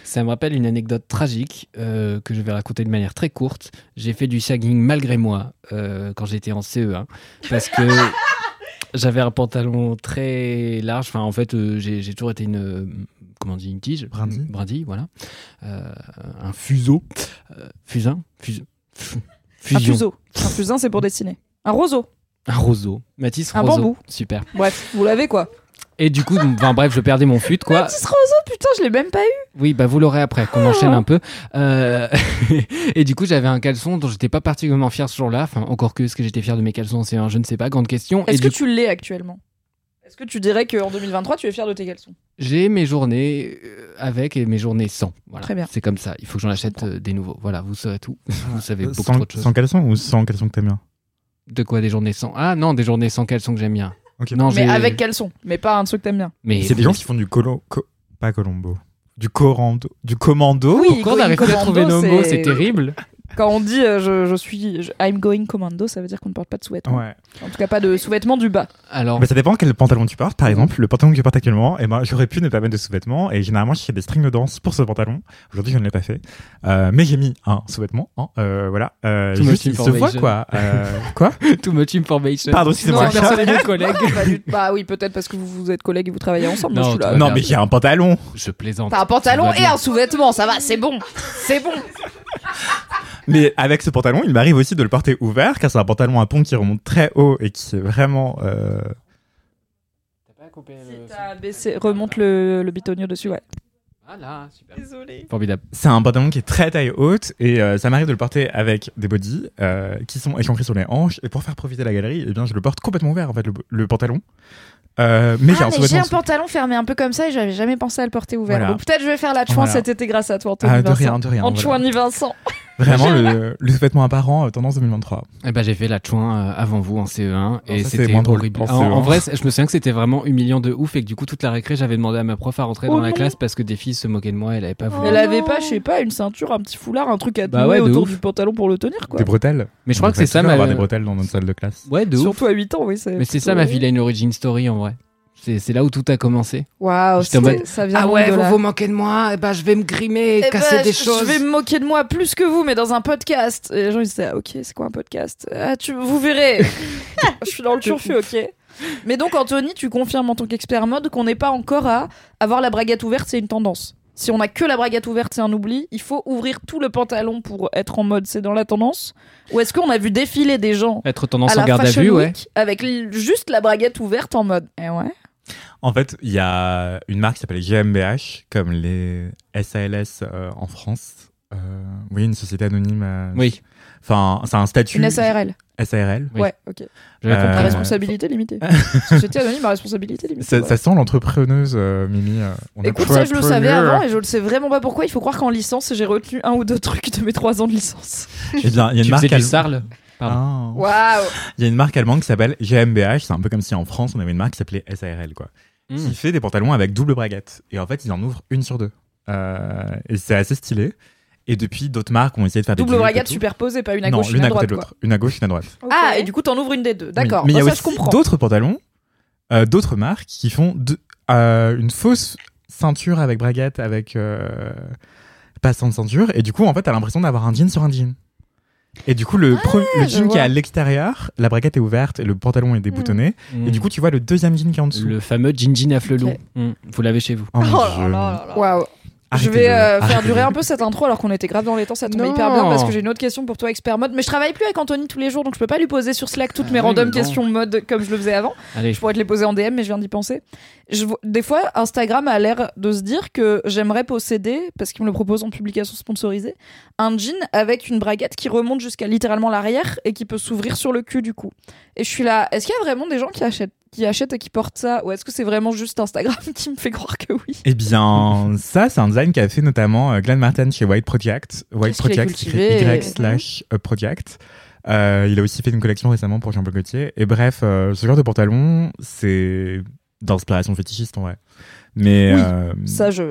Ça me rappelle une anecdote tragique euh, que je vais raconter de manière très courte. J'ai fait du sagging malgré moi euh, quand j'étais en CE1 parce que j'avais un pantalon très large. Enfin, en fait, euh, j'ai toujours été une comment on dit une tige, Brindille. brindille, voilà, Euh, un fuseau, euh, fusain, fus- f- Un fuseau. Un fusain, c'est pour dessiner. Un roseau. un roseau, Matisse Un roseau, bambou. super. Bref, vous l'avez quoi Et du coup, enfin bref, je perdais mon fut quoi. Matisse roseau, putain, je l'ai même pas eu. Oui, bah vous l'aurez après, qu'on enchaîne un peu. Euh, et du coup, j'avais un caleçon dont j'étais pas particulièrement fier ce jour-là. Enfin, encore que est-ce que j'étais fier de mes caleçons, c'est un je ne sais pas, grande question. Est-ce que du tu l'es actuellement? Est-ce que tu dirais qu'en 2023, tu es fier de tes caleçons? J'ai mes journées euh, avec et mes journées sans. Voilà. Très bien. C'est comme ça. Il faut que j'en achète euh, des nouveaux. Voilà, vous saurez tout. vous savez beaucoup sans, trop de choses. sans caleçon ou sans caleçon que t'aimes bien? De quoi des journées sans? Ah non, des journées sans caleçon que j'aime bien. Ok. Non, Mais avec caleçon, mais pas un truc que t'aimes bien. Mais C'est des gens qui font du colo... co- pas colombo. Du corando. Du commando Oui, Pourquoi on n'arrive plus à commando, trouver nos mots? C'est terrible. Quand on dit euh, je, je suis je- I'm going commando, ça veut dire qu'on ne porte pas de sous-vêtements. Ouais. En tout cas, pas de sous-vêtements du bas. Alors, Mais ça dépend quel pantalon tu portes. Par exemple, le pantalon que je porte actuellement, et ben, j'aurais pu ne pas mettre de sous-vêtements. Et généralement, je fais des strings de danse pour ce pantalon. Aujourd'hui, je ne l'ai pas fait. Euh, mais j'ai mis un sous-vêtement. hein, euh, voilà. Euh, Too juste, much il se voit, information. quoi. Euh, quoi too much information. Pardon, excusez-moi. Non, chat. personne collègue. Pas du- bah oui, peut-être parce que vous, vous êtes collègues et vous travaillez ensemble. moi, Non, je suis là. toi- Non, mais j'ai un pantalon. Je plaisante. T'as un pantalon et un sous-vêtement, ça va, c'est bon. C'est bon. Mais avec ce pantalon, il m'arrive aussi de le porter ouvert, car c'est un pantalon à pont qui remonte très haut et qui est vraiment. euh, T'as baissé, remonte le, le bitonio dessus, ouais. Voilà, super. Désolée. Formidable. C'est un pantalon qui est très taille haute et euh, ça m'arrive de le porter avec des bodys euh, qui sont échancrés sur les hanches. Et pour faire profiter la galerie, eh bien, je le porte complètement ouvert en fait, le, le pantalon. Euh, mais j'ai ah, un j'ai pantalon fermé un peu comme ça et j'avais jamais pensé à le porter ouvert. Voilà. Donc peut-être je vais faire la chouin Voilà. cet été grâce à toi, Anthony Ah, de Vincent. rien, de rien. En voilà. Vincent. Vraiment le, le sous-vêtement apparent, euh, tendance 2023. Eh ben, j'ai fait la chouin euh, avant vous en CE1 et ça, c'est c'était moins drôle, horrible. en En, en CE1. vrai, je me souviens que c'était vraiment humiliant de ouf et que du coup toute la récré, j'avais demandé à ma prof à rentrer Oh dans la classe parce que des filles se moquaient de moi, elle avait pas voulu. Elle avait pas, je sais pas, une ceinture, un petit foulard, un truc à Bah nouer ouais, de autour ouf. du pantalon pour le tenir, quoi. Des bretelles. Mais je crois que c'est ça ma avoir des bretelles dans notre salle de classe. Ouais, de ouf. Surtout à 8 ans, oui. c'est Mais c'est ça ma vilaine origin story en vrai. C'est là où tout a commencé. Waouh, mode, ça vient Ah ouais, vous là. vous moquez de moi, eh ben je vais me grimer, Eh casser ben, des je- choses. Je vais me moquer de moi plus que vous, mais dans un podcast. Et les gens ils disaient ah, ok, c'est quoi un podcast? Ah, tu, vous verrez. je suis dans le turfu, ok. Mais donc Anthony, tu confirmes en tant qu'expert mode qu'on n'est pas encore à avoir la braguette ouverte, c'est une tendance. Si on a que la braguette ouverte, c'est un oubli. Il faut ouvrir tout le pantalon pour être en mode, c'est dans la tendance. Ou est-ce qu'on a vu défiler des gens Être tendance à en la garde à Fashion vue, ouais. Week avec juste la braguette ouverte en mode? Eh ouais. En fait, il y a une marque qui s'appelle GmbH, comme les SALS euh, en France. Euh, oui, une société anonyme. euh, Oui, Enfin, c'est un statut. Une SARL. SARL. Oui. Ouais, ok. Euh, À responsabilité limitée. Société anonyme à responsabilité limitée. Ça, ouais. ça sent l'entrepreneuse, euh, Mimi. on Écoute, ça, je le savais avant et je le sais vraiment pas pourquoi. Il faut croire qu'en licence, j'ai retenu un ou deux trucs de mes trois ans de licence. Eh bien, il y a une Tu marque sarle. Ah. Waouh! Il y a une marque allemande qui s'appelle GmbH. C'est un peu comme si en France, on avait une marque qui s'appelait SARL, quoi. Hmm. Qui fait des pantalons avec double braguette. Et en fait, ils en ouvrent une sur deux. Euh, et c'est assez stylé. Et depuis, d'autres marques ont essayé de faire Double des et braguette superposée, pas une à non, gauche, une l'une à à côté droite. de quoi. l'autre. Une à gauche, une à droite. Ah, et du coup, t'en ouvres une des deux. D'accord. Oui. Mais il y a ça, je aussi comprends. d'autres pantalons, euh, d'autres marques qui font euh, une fausse ceinture avec braguette, avec euh, passant de ceinture. Et du coup, en fait, t'as l'impression d'avoir un jean sur un jean. Et du coup, le, le Ah, je jean qui est à l'extérieur, la braguette est ouverte et le pantalon est déboutonné. Hmm. Et du coup, tu vois le deuxième jean qui est en dessous. le fameux Gin Gin à flelou. Hmm. Vous l'avez chez vous. Oh Oh là. Waouh. Je vais de- euh, faire durer un peu cette intro alors qu'on était grave dans les temps, ça tombait Non. hyper bien parce que j'ai une autre question pour toi, expert mode. Mais je travaille plus avec Anthony tous les jours donc je peux pas lui poser sur Slack toutes Ah mes oui, random questions mode comme je le faisais avant. Allez, Je pourrais te les poser en DM, mais je viens d'y penser. Je des fois, Instagram a l'air de se dire que j'aimerais posséder, parce qu'ils me le proposent en publication sponsorisée, un jean avec une braguette qui remonte jusqu'à littéralement l'arrière et qui peut s'ouvrir sur le cul du coup. Et je suis là, est-ce qu'il y a vraiment des gens qui achètent, qui achètent et qui portent ça? Ou est-ce que c'est vraiment juste Instagram qui me fait croire que oui? Eh bien, ça, c'est un design qu'a fait notamment euh, Glenn Martin chez White Project. White Project, Y slash euh, Project. Euh, il a aussi fait une collection récemment pour Jean-Paul Gaultier. Et bref, euh, ce genre de pantalon, c'est d'inspiration fétichiste en vrai. Mais Oui, euh, Ça, je,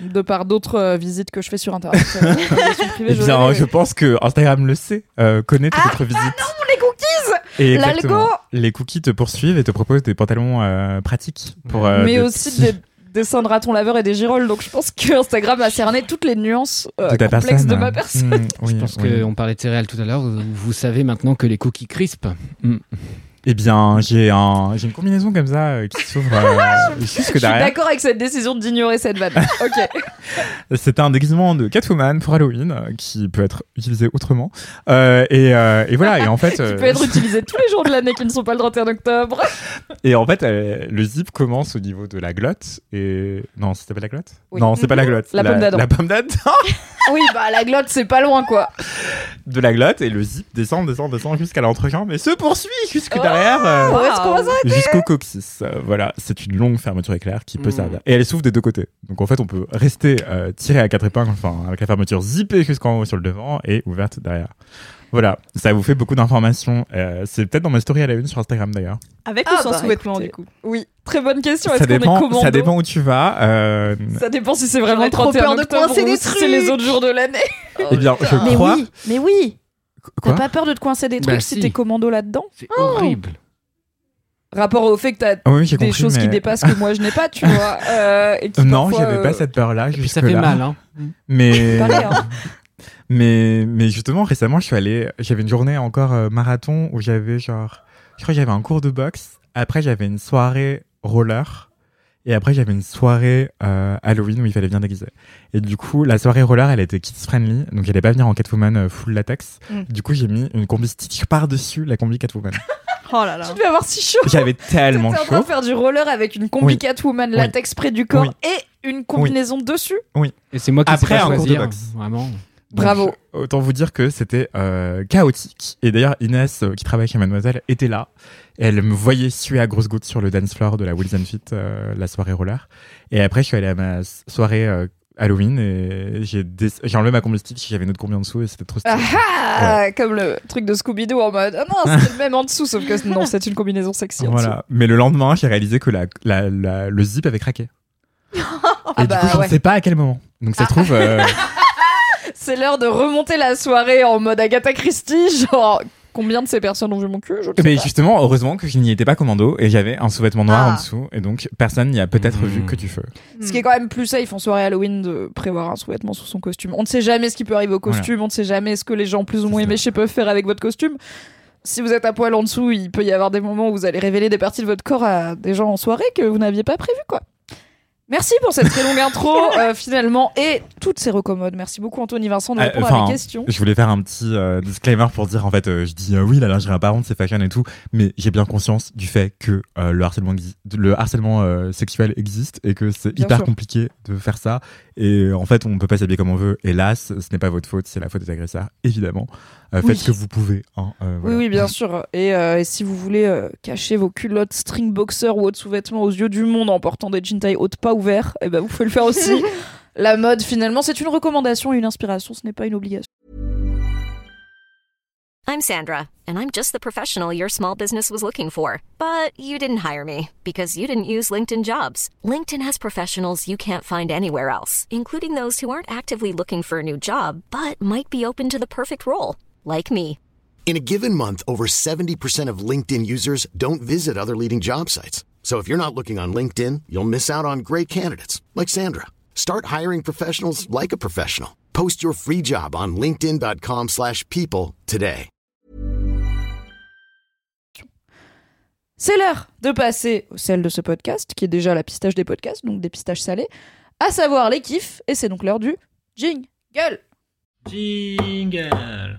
de par d'autres euh, visites que je fais sur Internet, euh, eh je bien, l'avais. je pense que Instagram le sait, euh, connaît toutes autres visites. les cookies Et L'algo les cookies te poursuivent et te proposent des pantalons euh, pratiques pour. euh, Mais aussi petits- des dessins de ratons laveurs et des girolles. Donc je pense que Instagram a cerné toutes les nuances euh, de ta complexes personne. de ma personne. Mm, oui, Je pense oui. qu'on parlait de céréales tout à l'heure. Vous, vous savez maintenant que les cookies crisp. Mm. Eh bien, j'ai un, j'ai une combinaison comme ça euh, qui s'ouvre euh, jusque Je suis derrière. d'accord avec cette décision d'ignorer cette vanne. ok. C'est un déguisement de Catwoman pour Halloween euh, qui peut être utilisé autrement. Euh, et, et voilà. Et en fait, Qui peut être utilisé tous les jours de l'année qui ne sont pas le 31 octobre. et en fait, le zip commence au niveau de la glotte. Et non, c'était pas la glotte? Oui. Non, c'est pas la glotte. La pomme d'Adam. La pomme d'Adam oui, bah la glotte, c'est pas loin quoi. de la glotte et le zip descend, descend, descend jusqu'à l'entrejambe et se poursuit jusque Oh derrière. euh, Jusqu'au coccyx. Euh, voilà, c'est une longue fermeture éclair qui peut Mm. servir. Et elle s'ouvre des deux côtés. Donc en fait, on peut rester euh, tiré à quatre épingles, enfin avec la fermeture zippée jusqu'en haut sur le devant et ouverte derrière. Voilà, ça vous fait beaucoup d'informations. Euh, c'est peut-être dans ma story à la une sur Instagram d'ailleurs. Avec Ah, ou sans bah, sous-vêtements, du coup? Oui, très bonne question. Ça dépend, commando ça dépend où tu vas. Euh, Ça dépend si c'est vraiment trop 31 peur de coincer ou des si c'est les autres jours de l'année. eh bien, je Mais crois. oui, mais oui. T'as pas peur de te coincer des trucs Bah, si si. t'es commando là-dedans C'est horrible. Rapport au fait que t'as Ah oui, des compris, choses qui dépassent que moi je n'ai pas, tu vois. euh, et qui Non, j'avais euh, pas cette peur-là. Et puis ça fait mal. Hein. Mais Pareil, hein. Mais, mais justement, récemment, je suis allé. J'avais une journée encore euh, marathon où j'avais genre. Je crois que j'avais un cours de boxe. Après, j'avais une soirée roller. Et après, j'avais une soirée euh, Halloween où il fallait bien déguiser. Et du coup, la soirée roller, elle était kids friendly. Donc, j'allais pas venir en Catwoman euh, full latex. Mm. Du coup, j'ai mis une combi Stitch par-dessus la combi Catwoman. Oh là là. Tu devais avoir si chaud. J'avais tellement en train chaud. de faire du roller avec une combi Oui. Catwoman Oui. latex près du corps Oui. et une combinaison dessus. Et c'est moi qui Après sais pas un cours de choisir. boxe. Vraiment. Donc, Bravo. autant vous dire que c'était euh, chaotique. Et d'ailleurs, Inès, euh, qui travaille chez Mademoiselle, était là. Et elle me voyait suer à grosses gouttes sur le dance floor de la Wills and Fit, euh, la soirée roller. Et après, je suis allé à ma soirée Halloween et j'ai des- j'ai enlevé ma combi Stitch, j'avais une autre combi en dessous et c'était trop stylé. Ah ah Comme le truc de Scooby-Doo en mode Ah non, c'est le même en dessous, sauf que non, c'est une combinaison sexy. en dessous. Voilà. Mais le lendemain, j'ai réalisé que la, la- la- le zip avait craqué. et Ah du bah coup, je ouais. ne sais pas à quel moment. Donc ça se trouve, euh, C'est l'heure de remonter la soirée en mode Agatha Christie. Genre, combien de ces personnes ont vu mon cul Je ne sais mais pas. justement, heureusement que je n'y étais pas commando et j'avais un sous-vêtement noir Ah. en dessous. Et donc, personne n'y a peut-être Mmh. vu que du feu. Ce qui est quand même plus safe en soirée Halloween de prévoir un sous-vêtement sous son costume. On ne sait jamais ce qui peut arriver au costume, on ne sait jamais ce que les gens plus ou moins éméchés peuvent faire avec votre costume. Si vous êtes à poil en dessous, il peut y avoir des moments où vous allez révéler des parties de votre corps à des gens en soirée que vous n'aviez pas prévu, quoi. Merci pour cette très longue intro, euh, finalement, et toutes ces recommodes. Merci beaucoup, Anthony Vincent, de Euh, répondre à mes questions. Je voulais faire un petit euh, disclaimer pour dire en fait, je dis oui, la lingerie apparente c'est fashion et tout, mais j'ai bien conscience du fait que le harcèlement, exi- le harcèlement sexuel existe et que c'est hyper sûr. compliqué de faire ça. Et en fait, on peut pas s'habiller comme on veut. Hélas, ce n'est pas votre faute, c'est la faute des agresseurs, évidemment. Euh, Oui. Faites ce que vous pouvez. hein, euh, voilà. Oui, oui, bien sûr. Et, euh, et si vous voulez euh, cacher vos culottes string boxer ou autres sous-vêtements aux yeux du monde en portant des jean taille hautes pas ouverts, eh ben vous pouvez le faire aussi. La mode, finalement, c'est une recommandation et une inspiration, ce n'est pas une obligation. I'm Sandra, and I'm just the professional your small business was looking for. But you didn't hire me because you didn't use LinkedIn jobs. LinkedIn has professionals you can't find anywhere else, including those who aren't actively looking for a new job but might be open to the perfect role, like me. In a given month, over 70% of LinkedIn users don't visit other leading job sites. So if you're not looking on LinkedIn, you'll miss out on great candidates like Sandra. Start hiring professionals like a professional. Post your free job on linkedin.com/people slash people today. C'est l'heure de passer au sel de ce podcast, qui est déjà la pistache des podcasts, donc des pistaches salées, à savoir les kiffs, et c'est donc l'heure du jingle. Jingle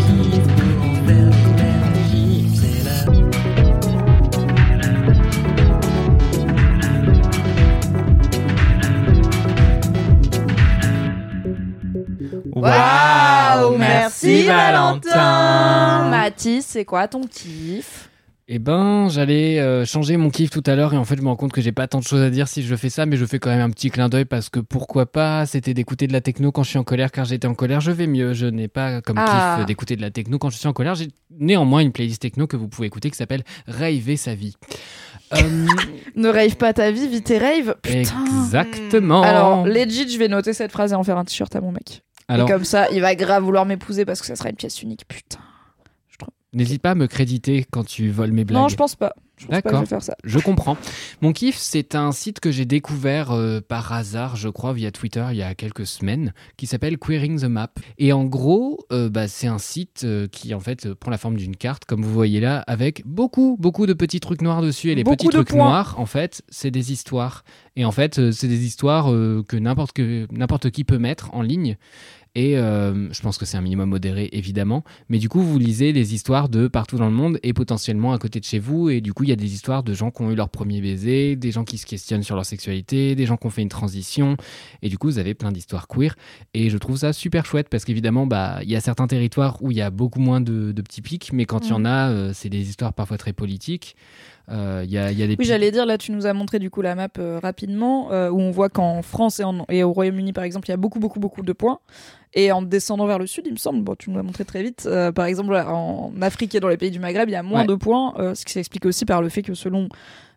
Waouh, merci, Valentin. Mathis, c'est quoi ton kiff? Eh ben, j'allais euh, changer mon kiff tout à l'heure et en fait, je me rends compte que j'ai pas tant de choses à dire si je fais ça, mais je fais quand même un petit clin d'œil parce que pourquoi pas, c'était d'écouter de la techno quand je suis en colère, car j'étais en colère, je vais mieux. Je n'ai pas comme Ah. kiff d'écouter de la techno quand je suis en colère. J'ai néanmoins une playlist techno que vous pouvez écouter qui s'appelle Rêver sa vie. Euh, Ne rave pas ta vie, vis tes raves. Putain. exactement. Alors, legit, je vais noter cette phrase et en faire un t-shirt à mon mec. Alors, Et comme ça, il va grave vouloir m'épouser parce que ça sera une pièce unique. Putain. n'hésite pas à me créditer quand tu voles mes blagues. Non, je pense pas. Je pense pas que je D'accord. vais faire ça. Je comprends. Mon kiff, c'est un site que j'ai découvert euh, par hasard, je crois, via Twitter il y a quelques semaines, qui s'appelle Queering the Map. Et en gros, euh, bah, c'est un site euh, qui en fait prend la forme d'une carte, comme vous voyez là, avec beaucoup, beaucoup de petits trucs noirs dessus. Et les Beaucoup petits trucs points. noirs, en fait, c'est des histoires. Et en fait, c'est des histoires que n'importe qui peut mettre en ligne. Et euh, je pense que c'est un minimum modéré, évidemment. Mais du coup, vous lisez des histoires de partout dans le monde et potentiellement à côté de chez vous. Et du coup, il y a des histoires de gens qui ont eu leur premier baiser, des gens qui se questionnent sur leur sexualité, des gens qui ont fait une transition. Et du coup, vous avez plein d'histoires queer. Et je trouve ça super chouette parce qu'évidemment, bah, il y a certains territoires où il y a beaucoup moins de, de petits pics. Mais quand il y en a, euh, c'est des histoires parfois très politiques. Euh, y, a, il y a des Oui, j'allais dire, là, tu nous as montré du coup la map euh, rapidement, euh, où on voit qu'en France et, en- et au Royaume-Uni, par exemple, il y a beaucoup, beaucoup, beaucoup de points. Et en descendant vers le sud, il me semble, bon, tu nous l'as montré très vite, euh, par exemple, en Afrique et dans les pays du Maghreb, il y a moins Ouais. de points, ce qui s'explique aussi par le fait que selon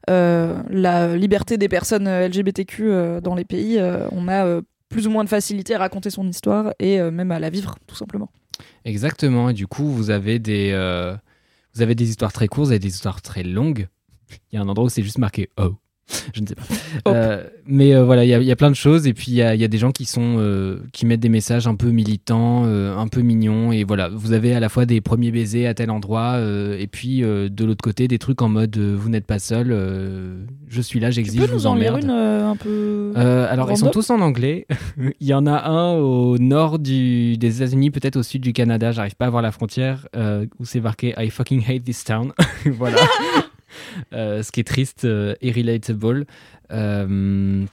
la liberté des personnes LGBTQ dans les pays, on a plus ou moins de facilité à raconter son histoire et même à la vivre, tout simplement. Exactement. Et du coup, vous avez des, vous avez des histoires très courtes et des histoires très longues. Il y a un endroit où c'est juste marqué Oh. Je ne sais pas. Euh, mais euh, voilà, il y, a- il y a plein de choses. Et puis, il y a, il y a des gens qui, sont, euh, qui mettent des messages un peu militants, un peu mignons. Et voilà, vous avez à la fois des premiers baisers à tel endroit. et puis, de l'autre côté, des trucs en mode Vous n'êtes pas seul. je suis là, j'existe, je nous vous emmerde. une un peu. Alors, ils sont tous en anglais. Il y en a un au nord du, des États-Unis, peut-être au sud du Canada. J'arrive pas à voir la frontière où c'est marqué I fucking hate this town. voilà. Euh, ce qui est triste euh, et relatable. Euh.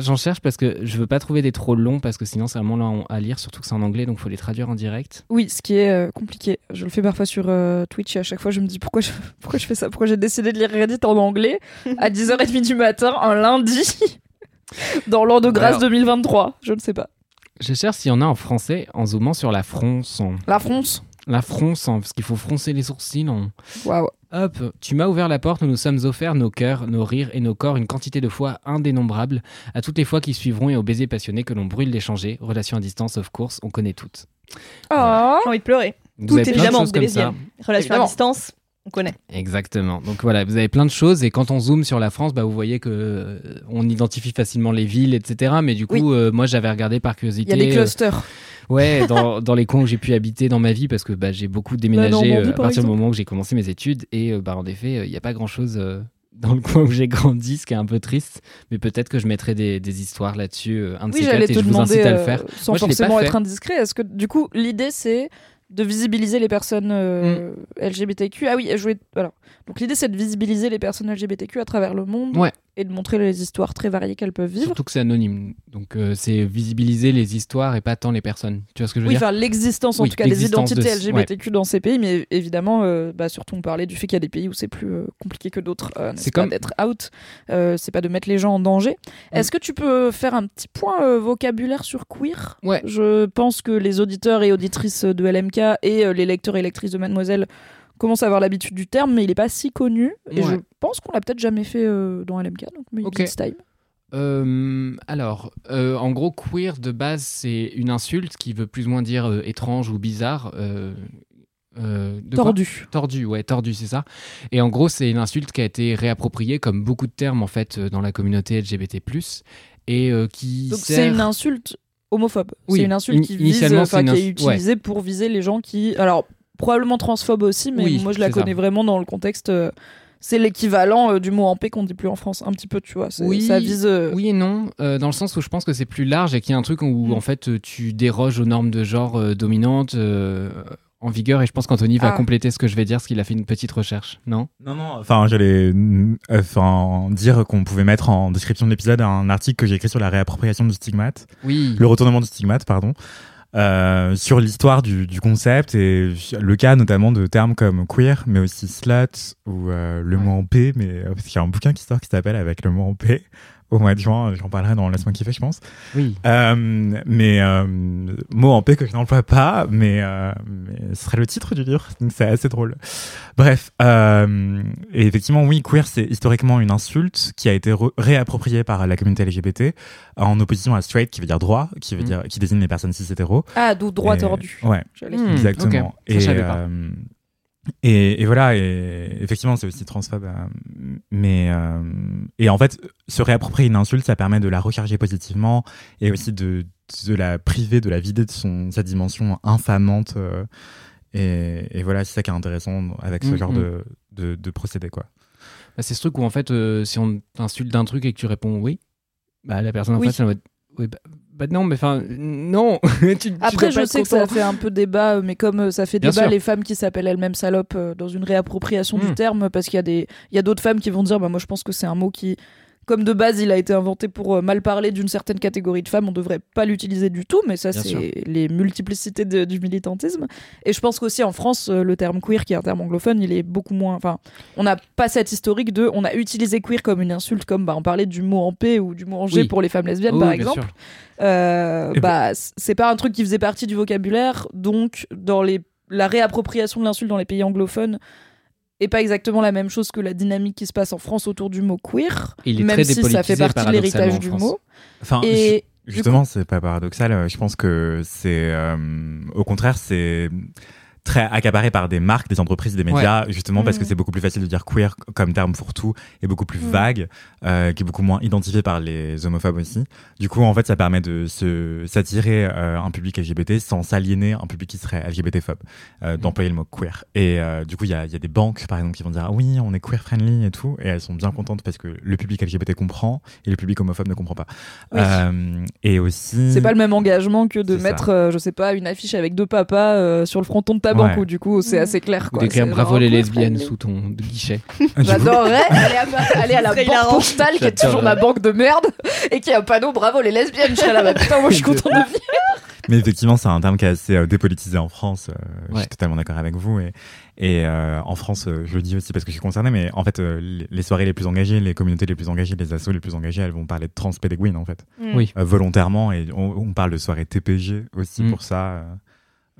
J'en cherche parce que je veux pas trouver des trop longs parce que sinon c'est vraiment long à lire, surtout que c'est en anglais donc faut les traduire en direct. Oui, ce qui est euh, compliqué. Je le fais parfois sur euh, Twitch et à chaque fois je me dis pourquoi je, pourquoi je fais ça? Pourquoi j'ai décidé de lire Reddit en anglais à 10h30 du matin, un lundi, dans l'an de grâce Alors. 2023 Je ne sais pas. Je cherche s'il y en a en français en zoomant sur la fronce. en- La France La fronce, en- parce qu'il faut froncer les sourcils. en- Waouh. Hop, tu m'as ouvert la porte, nous nous sommes offerts nos cœurs, nos rires et nos corps une quantité de fois indénombrable à toutes les fois qui suivront et aux baisers passionnés que l'on brûle d'échanger. Relation à distance, of course, on connaît toutes. Oh. J'ai envie de pleurer. Vous Tout avez plein de évidemment, choses des comme ça. lesbiennes. Relation Évidemment. à distance, on connaît. Exactement. Donc voilà, vous avez plein de choses et quand on zoome sur la France, bah, vous voyez que euh, on identifie facilement les villes, etc. Mais du coup, Oui. euh, moi j'avais regardé par Il curiosité. y a des euh, clusters. Ouais, dans, dans les coins où j'ai pu habiter dans ma vie, parce que bah, j'ai beaucoup déménagé euh, à par partir du moment où j'ai commencé mes études. Et euh, bah, en effet, il n'y a pas grand-chose euh, dans le coin où j'ai grandi, ce qui est un peu triste. Mais peut-être que je mettrai des, des histoires là-dessus, euh, un de Oui, ces j'allais quatre, et je vous demander, incite à le euh, faire. sans Moi, forcément être indiscret. Est-ce que du coup, l'idée c'est de visibiliser les personnes euh, LGBTQ Ah oui, je voulais. Alors, donc l'idée c'est de visibiliser les personnes LGBTQ à travers le monde Ouais. Et de montrer les histoires très variées qu'elles peuvent vivre. Surtout que c'est anonyme. Donc euh, c'est visibiliser les histoires et pas tant les personnes. Tu vois ce que je veux Oui, dire enfin l'existence en Oui, tout cas des de identités LGBTQ dans ces pays, mais évidemment, euh, bah, surtout on parlait du fait qu'il y a des pays où c'est plus euh, compliqué que d'autres, C'est comme- d'être out, c'est pas de mettre les gens en danger. Est-ce que tu peux faire un petit point vocabulaire sur queer? Ouais. Je pense que les auditeurs et auditrices de LMK et les lecteurs et lectrices de Mademoiselle commencent à avoir l'habitude du terme, mais il est pas si connu. Et Ouais. je pense qu'on l'a peut-être jamais fait euh, dans LMK, donc maybe Ok. it's time. Euh, alors, euh, en gros, queer de base, c'est une insulte qui veut plus ou moins dire euh, étrange ou bizarre. de Tordu. Tordu, ouais, tordu, c'est ça. Et en gros, c'est une insulte qui a été réappropriée comme beaucoup de termes en fait dans la communauté LGBT+. et qui Donc sert- c'est une insulte homophobe. Oui, c'est une insulte in- qui vise, enfin qui est ouais. utilisée pour viser les gens qui, alors probablement transphobe aussi, mais Oui, moi je la ça. connais vraiment dans le contexte. euh, c'est l'équivalent euh, du mot en paix qu'on dit plus en France, un petit peu, tu vois. Oui, ça vise. euh, Oui et non, euh, dans le sens où je pense que c'est plus large et qu'il y a un truc où Mm. en fait tu déroges aux normes de genre euh, dominantes euh, en vigueur et je pense qu'Anthony va Ah. compléter ce que je vais dire parce qu'il a fait une petite recherche, non? Non, non, enfin, j'allais euh, enfin, dire qu'on pouvait mettre en description de l'épisode un article que j'ai écrit sur la réappropriation du stigmate, Oui. le retournement du stigmate, pardon, euh, sur l'histoire du, du concept et le cas notamment de termes comme queer, mais aussi slut ou euh, le mot en P, mais euh, parce qu'il y a un bouquin qui sort qui s'appelle Avec le mot en P au mois de juin, j'en parlerai dans Laisse-moi kiffer, je pense. Oui. Euh, mais euh, mot en paix que je n'emploie pas, mais, euh, mais ce serait le titre du livre, donc c'est assez drôle. Bref, euh, et effectivement, oui, queer, c'est historiquement une insulte qui a été réappropriée par la communauté LGBT en opposition à straight, qui veut dire droit, qui veut Mm. dire qui désigne les personnes cis hétéros. Ah, d'où droit Et- tordu. Ouais, J'allais- Hmm, exactement. ok. Ça, je Et, savais pas. euh, et, et voilà, et effectivement, c'est aussi transphobe. euh, mais euh, et en fait, se réapproprier une insulte, ça permet de la recharger positivement et aussi de, de la priver, de la vider de son sa dimension infamante. euh, et, et voilà, c'est ça qui est intéressant avec ce Mm, genre mm. de, de, de procédé, quoi. Bah, c'est ce truc où en fait euh, si on t'insulte d'un truc et que tu réponds oui, bah la personne en Oui. face elle en mode oui bah, bah non mais enfin non. Tu- Après, je sais que ça fait un peu débat, euh, mais comme euh, ça fait Bien débat sûr. les femmes qui s'appellent elles-mêmes salopes euh, dans une réappropriation du terme, parce qu'il y a des, il y a d'autres femmes qui vont dire, bah moi je pense que c'est un mot qui, comme de base, il a été inventé pour euh, mal parler d'une certaine catégorie de femmes, on devrait pas l'utiliser du tout, mais ça c'est les multiplicités de- du militantisme. Et je pense qu'aussi en France, euh, le terme queer, qui est un terme anglophone, il est beaucoup moins, enfin, on n'a pas cette historique de, on a utilisé queer comme une insulte, comme bah, on parlait du mot en P ou du mot en G Oui. pour les femmes lesbiennes par exemple. Euh, bah, c'est pas un truc qui faisait partie du vocabulaire, donc dans les, la réappropriation de l'insulte dans les pays anglophones est pas exactement la même chose que la dynamique qui se passe en France autour du mot queer, Il est même très si ça fait partie de l'héritage du mot. Enfin, Et ju- justement, c'est pas paradoxal. euh, Je pense que c'est, euh, au contraire, c'est très accaparé par des marques, des entreprises, des médias, justement parce que Mhm. c'est beaucoup plus facile de dire queer comme terme fourre-tout et beaucoup plus Mhm. vague, euh, qui est beaucoup moins identifié par les homophobes aussi. Du coup, en fait, ça permet de se s'attirer euh, un public LGBT sans s'aliéner un public qui serait LGBT-phobe, euh, d'employer le mot queer. Et euh, du coup, il y a, il y a des banques, par exemple, qui vont dire ah oui, on est queer friendly et tout, et elles sont bien contentes parce que le public LGBT comprend et le public homophobe ne comprend pas. Oui. Et aussi, c'est pas le même engagement que de mettre, je sais pas, une affiche avec deux papas sur le fronton de ta banque, Ouais. où du coup c'est assez clair. Quoi. d'écrire C'est bravo les lesbiennes sous ton guichet. J'adorerais aller à, aller à la banque postale, qui est toujours ma banque de merde, et qui a un panneau bravo les lesbiennes. Je serais là, bah, putain, moi je suis content de vivre. Mais effectivement, c'est un terme qui est assez euh, dépolitisé en France. euh, Je suis totalement d'accord avec vous. Et, et euh, en France, euh, je le dis aussi parce que je suis concerné, mais en fait, euh, les- soirées les plus engagées, les communautés les plus engagées, les assos les plus engagés, elles vont parler de transpédéguine en fait, Mm. Oui. Euh, volontairement. Et on, on parle de soirée TPG aussi Mm. pour ça.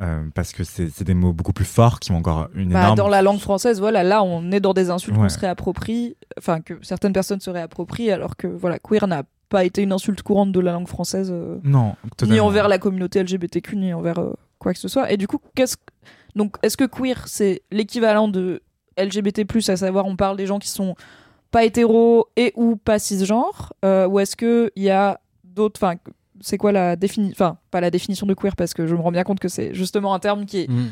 Euh, parce que c'est des mots beaucoup plus forts qui ont encore une Bah, énorme. dans la langue française, voilà, là, on est dans des insultes Ouais. qu'on se réapproprie, enfin que certaines personnes se réapproprient, alors que voilà, queer n'a pas été une insulte courante de la langue française, euh, Non, ni envers la communauté LGBTQ, ni envers euh, quoi que ce soit. Et du coup, qu'est-ce que- donc est-ce que queer c'est l'équivalent de LGBT+, à savoir on parle des gens qui sont pas hétéros et ou pas cisgenres, ou est-ce que il y a d'autres, enfin c'est quoi la définition, enfin pas la définition de queer parce que je me rends bien compte que c'est justement un terme qui est Mm.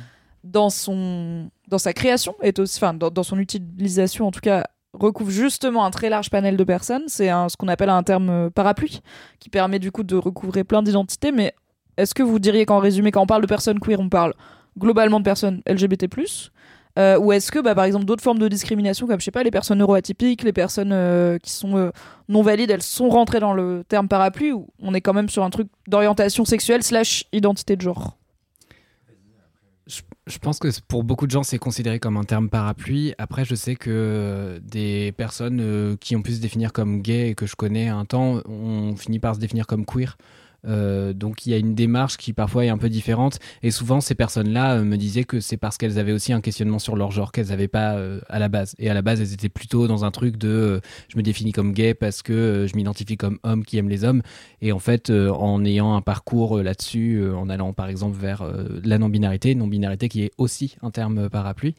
dans son dans sa création est aussi enfin dans, dans son utilisation en tout cas recouvre justement un très large panel de personnes. C'est ce qu'on appelle un terme euh, parapluie qui permet du coup de recouvrer plein d'identités. Mais est-ce que vous diriez qu'en résumé quand on parle de personnes queer on parle globalement de personnes LGBT+ euh, ou est-ce que bah, par exemple d'autres formes de discrimination comme je sais pas les personnes neuroatypiques les personnes euh, qui sont euh, non valides elles sont rentrées dans le terme parapluie ou on est quand même sur un truc d'orientation sexuelle slash identité de genre? Je pense que pour beaucoup de gens, c'est considéré comme un terme parapluie. Après, je sais que des personnes qui ont pu se définir comme gay et que je connais un temps ont fini par se définir comme queer. Euh, donc il y a une démarche qui parfois est un peu différente. Et souvent ces personnes-là euh, me disaient que c'est parce qu'elles avaient aussi un questionnement sur leur genre qu'elles n'avaient pas euh, à la base. Et à la base elles étaient plutôt dans un truc de je me définis comme gay parce que je m'identifie comme homme qui aime les hommes. Et en fait en ayant un parcours là-dessus en allant par exemple vers la non-binarité non-binarité qui est aussi un terme parapluie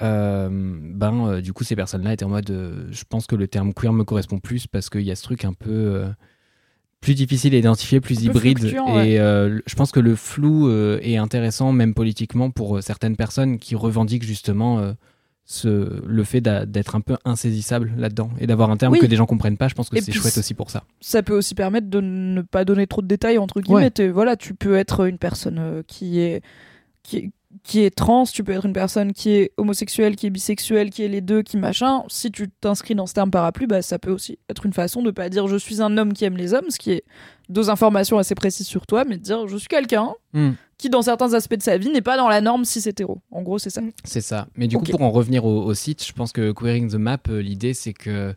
ben du coup ces personnes-là étaient en mode je pense que le terme queer me correspond plus parce qu'il y a ce truc un peu plus difficile à identifier, plus hybride. fluctuant, et euh, je pense que le flou euh, est intéressant, même politiquement, pour euh, certaines personnes qui revendiquent justement ce, le fait d'être un peu insaisissable là-dedans et d'avoir un terme Oui. que des gens comprennent pas. Je pense que c'est chouette aussi pour ça. ça peut aussi permettre de ne pas donner trop de détails entre guillemets. Ouais. Voilà, tu peux être une personne qui est qui est qui est trans, tu peux être une personne qui est homosexuelle, qui est bisexuelle, qui est les deux, qui machin. Si tu t'inscris dans ce terme parapluie, bah, ça peut aussi être une façon de pas dire je suis un homme qui aime les hommes, ce qui est deux informations assez précises sur toi, mais de dire je suis quelqu'un Hmm. qui, dans certains aspects de sa vie, n'est pas dans la norme si c'est hétéro. En gros, c'est ça. C'est ça. Mais du coup, pour en revenir au, au site, je pense que Queering the Map, euh, l'idée, c'est que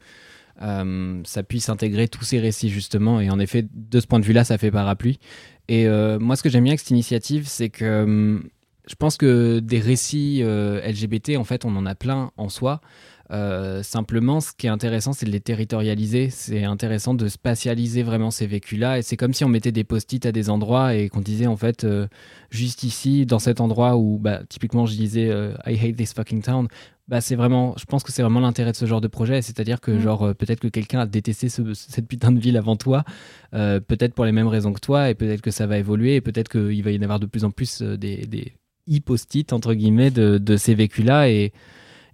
euh, ça puisse intégrer tous ces récits, justement. Et en effet, de ce point de vue-là, ça fait parapluie. Et euh, moi, ce que j'aime bien avec cette initiative, c'est que hum, je pense que des récits euh, LGBT, en fait, on en a plein en soi. Euh, simplement, ce qui est intéressant, c'est de les territorialiser. C'est intéressant de spatialiser vraiment ces vécus-là. Et c'est comme si on mettait des post-it à des endroits et qu'on disait, en fait, euh, juste ici, dans cet endroit où, bah, typiquement, je disais euh, I hate this fucking town. Bah, c'est vraiment, je pense que c'est vraiment l'intérêt de ce genre de projet. C'est-à-dire que, Mm. genre, peut-être que quelqu'un a détesté ce- cette putain de ville avant toi, peut-être pour les mêmes raisons que toi, et peut-être que ça va évoluer, et peut-être qu'il va y en avoir de plus en plus des, des e-post-it, entre guillemets, de, de ces vécus-là. Et,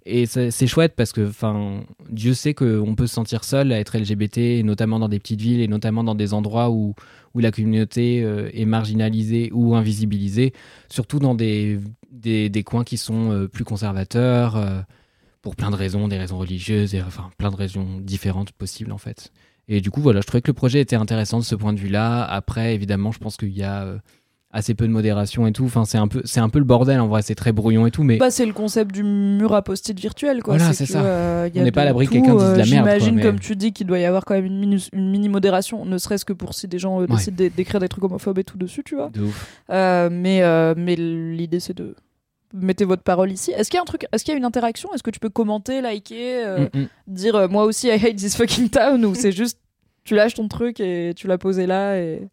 et c'est chouette parce que, enfin, Dieu sait qu'on peut se sentir seul à être LGBT, et notamment dans des petites villes et notamment dans des endroits où, où la communauté euh, est marginalisée ou invisibilisée, surtout dans des, des, des coins qui sont euh, plus conservateurs, euh, pour plein de raisons, des raisons religieuses, et enfin plein de raisons différentes possibles en fait. Et du coup, voilà, je trouvais que le projet était intéressant de ce point de vue-là. Après, évidemment, je pense qu'il y a assez peu de modération et tout. Enfin, c'est un peu, c'est un peu le bordel en vrai. C'est très brouillon et tout, mais Bah, c'est le concept du mur à post-it virtuel, quoi. Voilà, c'est ça. euh, y a On n'est pas à de l'abri que quelqu'un dise de euh, la merde, J'imagine, mais- comme tu dis, qu'il doit y avoir quand même une mini, une mini modération, ne serait-ce que pour si des gens euh, Ouais. décident d'é- d'écrire des trucs homophobes et tout dessus, tu vois. de ouf. Euh, mais mais l'idée, c'est de mettez votre parole ici. Est-ce qu'il y a un truc, est-ce qu'il y a une interaction? Est-ce que tu peux commenter, liker, euh, Mm, mm. dire euh, moi aussi I hate this fucking town ou c'est juste tu lâches ton truc et tu l'as posé là et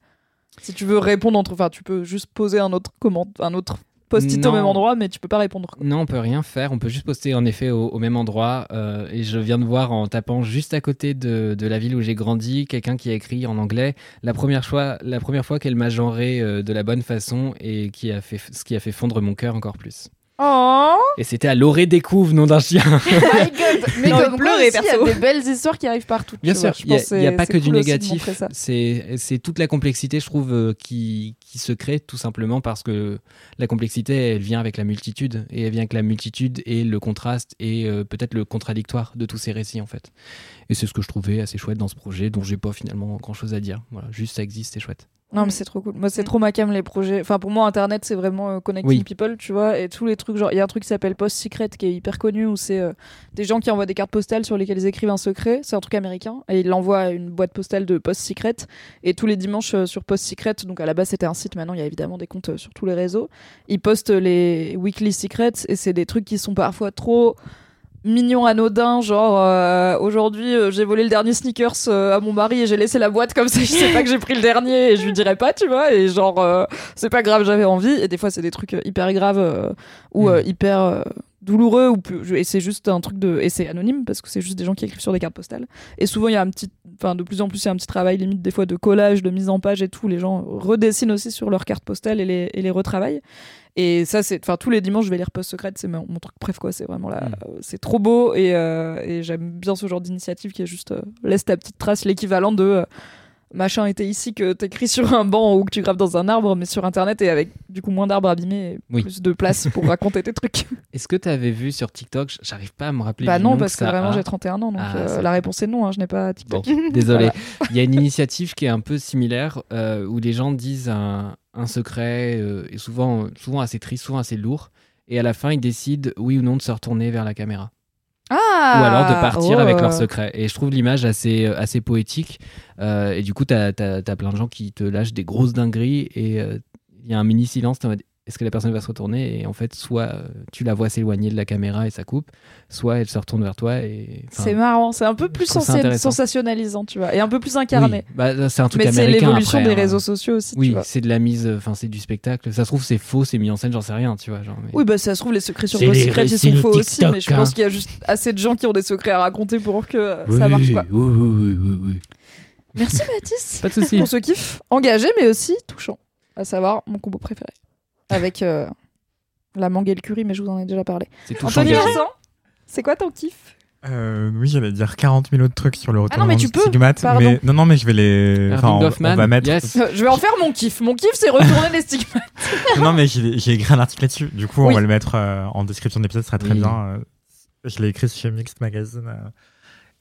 si tu veux répondre entre, enfin tu peux juste poser un autre comment, un autre post-it au même endroit, mais tu peux pas répondre. quoi. Non, on peut rien faire. On peut juste poster en effet au, au même endroit. Euh, et je viens de voir en tapant juste à côté de, de la ville où j'ai grandi, quelqu'un qui a écrit en anglais la première fois, la première fois qu'elle m'a genré euh, de la bonne façon et qui a fait ce qui a fait fondre mon cœur encore plus. Oh Et c'était à l'orée découvre, nom d'un chien. My God. Mais comme pleurer, aussi, il y a perso. des belles histoires qui arrivent partout. Bien sûr, il n'y a, pas que du cool négatif. C'est toute la complexité, je trouve, euh, qui, qui se crée tout simplement parce que la complexité, elle vient avec la multitude. Et elle vient avec la multitude et le contraste et euh, peut-être le contradictoire de tous ces récits, en fait. Et c'est ce que je trouvais assez chouette dans ce projet, dont j'ai pas finalement grand chose à dire. Voilà, juste ça existe, c'est chouette. Non, mais c'est trop cool. Moi, c'est trop ma cam les projets. Enfin, pour moi, Internet, c'est vraiment euh, connecting Oui. people, tu vois. Et tous les trucs, genre, il y a un truc qui s'appelle Post Secret qui est hyper connu où c'est euh, des gens qui envoient des cartes postales sur lesquelles ils écrivent un secret. C'est un truc américain. Et ils l'envoient à une boîte postale de Post Secret. Et tous les dimanches euh, sur Post Secret, donc à la base, c'était un site. Maintenant, il y a évidemment des comptes euh, sur tous les réseaux. Ils postent les Weekly Secrets. Et c'est des trucs qui sont parfois trop mignon anodin genre euh, aujourd'hui euh, j'ai volé le dernier sneakers euh, à mon mari et j'ai laissé la boîte comme ça je sais pas que j'ai pris le dernier et je lui dirai pas tu vois et genre c'est pas grave j'avais envie et des fois c'est des trucs hyper graves ou Mm. hyper douloureux ou et c'est juste un truc de et c'est anonyme parce que c'est juste des gens qui écrivent sur des cartes postales et souvent il y a un petit enfin de plus en plus a un petit travail limite des fois de collage de mise en page et tout. Les gens redessinent aussi sur leurs cartes postales et les, et les retravaillent. Et ça c'est enfin tous les dimanches je vais lire Post Secret c'est mon, mon truc bref quoi. C'est vraiment là Mm. c'est trop beau. Et, euh, et j'aime bien ce genre d'initiative qui est juste euh, laisse ta petite trace l'équivalent de euh, machin était ici que t'écris sur un banc ou que tu graves dans un arbre mais sur internet et avec du coup moins d'arbres abîmés et Oui. plus de place pour raconter tes trucs Est-ce que tu avais vu sur TikTok, j'arrive pas à me rappeler bah non parce que vraiment a. j'ai 31 ans donc Ah, euh, la réponse est non hein, je n'ai pas TikTok Bon, désolé. Il y a une initiative qui est un peu similaire euh, où les gens disent un, un secret euh, et souvent, souvent assez triste, souvent assez lourd. Et à la fin, ils décident oui ou non de se retourner vers la caméra. Ah ou alors de partir oh. avec leur secret. Et je trouve l'image assez, euh, assez poétique. Euh, et du coup, t'as as, plein de gens qui te lâchent des grosses dingueries et euh, il y a un mini silence. t'es en mode, Est-ce que la personne va se retourner Et en fait, soit euh, tu la vois s'éloigner de la caméra et ça coupe, soit elle se retourne vers toi et. c'est marrant c'est un peu plus sensationnalisant tu vois et un peu plus incarné oui. Bah, c'est un truc mais c'est l'évolution des hein. réseaux sociaux aussi tu Oui, c'est de la mise, enfin c'est du spectacle. Ça se trouve c'est faux, c'est mis en scène, j'en sais rien, tu vois. Genre, mais- Oui, bah ça se trouve, les secrets sur C'est Post les Secret, ils sont faux aussi, mais je pense hein. qu'il y a juste assez de gens qui ont des secrets à raconter pour que euh, ça marche, quoi. oui, oui, oui, oui, oui. Merci Mathis Pas de soucis. pour ce kiff engagé mais aussi touchant. À savoir mon combo préféré. Avec euh, la mangue et le curry, mais je vous en ai déjà parlé. C'est tout Anthony. Vincent, c'est quoi ton kiff? Euh, oui, j'allais dire 40 000 autres trucs sur le retour Ah non, mais tu peux, stigmate, pardon. mais non, non, mais je vais les. Enfin, on, va mettre. yes. Euh, Je vais en faire mon kiff. Mon kiff, c'est retourner les stigmates. non, mais j'ai écrit un article là-dessus. Du coup, Oui. on va le mettre euh, en description de l'épisode, ce sera très Oui. bien. euh, je l'ai écrit chez Mixed Magazine.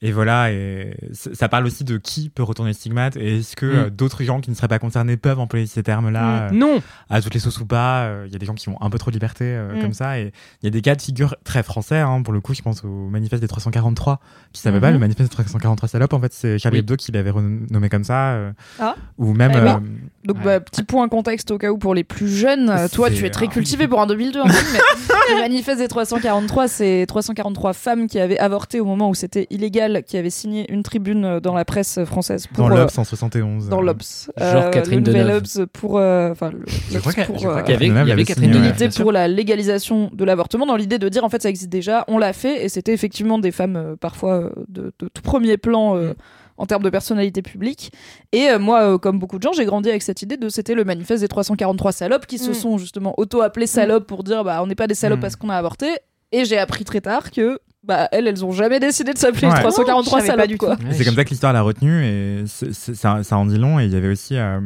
Et voilà, et ça parle aussi de qui peut retourner stigmate et est-ce que Mm. euh, d'autres gens qui ne seraient pas concernés peuvent employer ces termes-là euh, Non à toutes les sauces ou pas. euh, Il y a des gens qui ont un peu trop de liberté euh, Mm. comme ça. Et il y a des cas de figure très français. hein. pour le coup, je pense au manifeste des 343, qui s'appelle pas Mhm. le manifeste des 343 salopes. En fait, c'est Charlie Oui. Hebdo qui l'avait renommé comme ça. euh, Ah. Ou même. Eh ben, euh, Donc, Ouais. bah, petit point contexte au cas où pour les plus jeunes. Toi, tu es très cultivé pour un 2002, Anthony, mais le manifeste des 343, c'est 343 femmes qui avaient avorté au moment où c'était illégal, qui avaient signé une tribune euh, dans la presse française pour. dans euh, l'Obs en 71. dans euh, l'Obs. Genre Catherine le nouvel Deneuve. Pour. euh, Enfin, Je l'Obs crois qu'elle- pour, je crois euh, Il y avait, avait Catherine. Deneuve. pour la légalisation de l'avortement dans l'idée de dire en fait ça existe déjà, on l'a fait et c'était effectivement des femmes euh, parfois euh, de, de tout premier plan euh, en termes de personnalité publique. Et euh, moi, euh, comme beaucoup de gens, j'ai grandi avec cette idée de c'était le manifeste des 343 salopes qui se Mm. sont justement auto-appelées salopes pour dire bah on n'est pas des salopes Mm. parce qu'on a avorté. Et j'ai appris très tard que bah elles, elles ont jamais décidé de s'appeler Ouais. 343 Non, pas salopes du quoi. Ouais, C'est comme ça que l'histoire l'a retenu et ça, ça en dit long. Et il y avait aussi euh,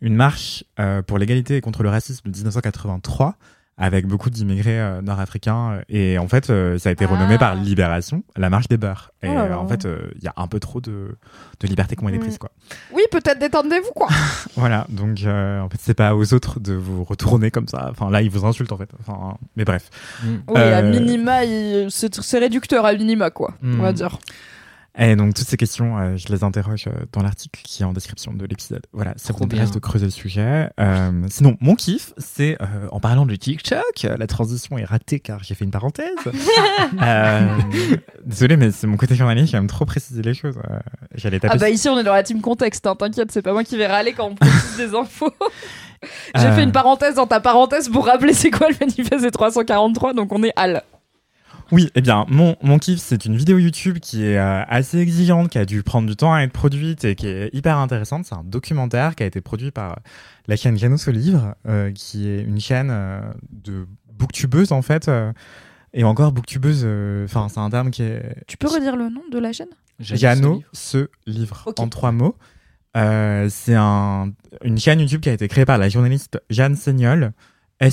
une marche euh, pour l'égalité et contre le racisme de 1983 avec beaucoup d'immigrés euh, nord-africains. Et en fait, euh, ça a été Ah. renommé par Libération, la marche des beurs. Et Oh là euh, là. en fait, euh, il y a un peu trop de, de liberté qui ont été Mm. prises. Quoi. Oui, peut-être détendez-vous quoi. Voilà, donc euh, en fait, c'est pas aux autres de vous retourner comme ça. Enfin, là, ils vous insultent en fait. Enfin, mais bref. Mm. Oui, à Euh, minima, il- c'est c'est réducteur à minima quoi, Mm. on va dire. Et donc, toutes ces questions, euh, je les interroge euh, dans l'article qui est en description de l'épisode. Voilà, ça vous intéresse de creuser le sujet. Euh, sinon, mon kiff, c'est euh, en parlant de TikTok, la transition est ratée car j'ai fait une parenthèse. Euh, désolé, mais c'est mon côté journaliste, j'aime trop préciser les choses. Euh, J'allais taper. Ah bah ici on est dans la team contexte, hein, t'inquiète, c'est pas moi qui vais râler quand on précise des infos. J'ai Euh. fait une parenthèse dans ta parenthèse pour rappeler c'est quoi le manifeste des 343, donc on est Al. Oui, eh bien, mon, mon kiff, c'est une vidéo YouTube qui est euh, assez exigeante, qui a dû prendre du temps à être produite et qui est hyper intéressante. C'est un documentaire qui a été produit par la chaîne Janus au Livre, euh, qui est une chaîne euh, de booktubeuses, en fait. euh, et encore, booktubeuse, euh, enfin, c'est un terme qui est. Tu peux redire le nom de la chaîne? Jano se livre en trois mots. Euh, c'est un, une chaîne YouTube qui a été créée par la journaliste Jeanne Seignol, E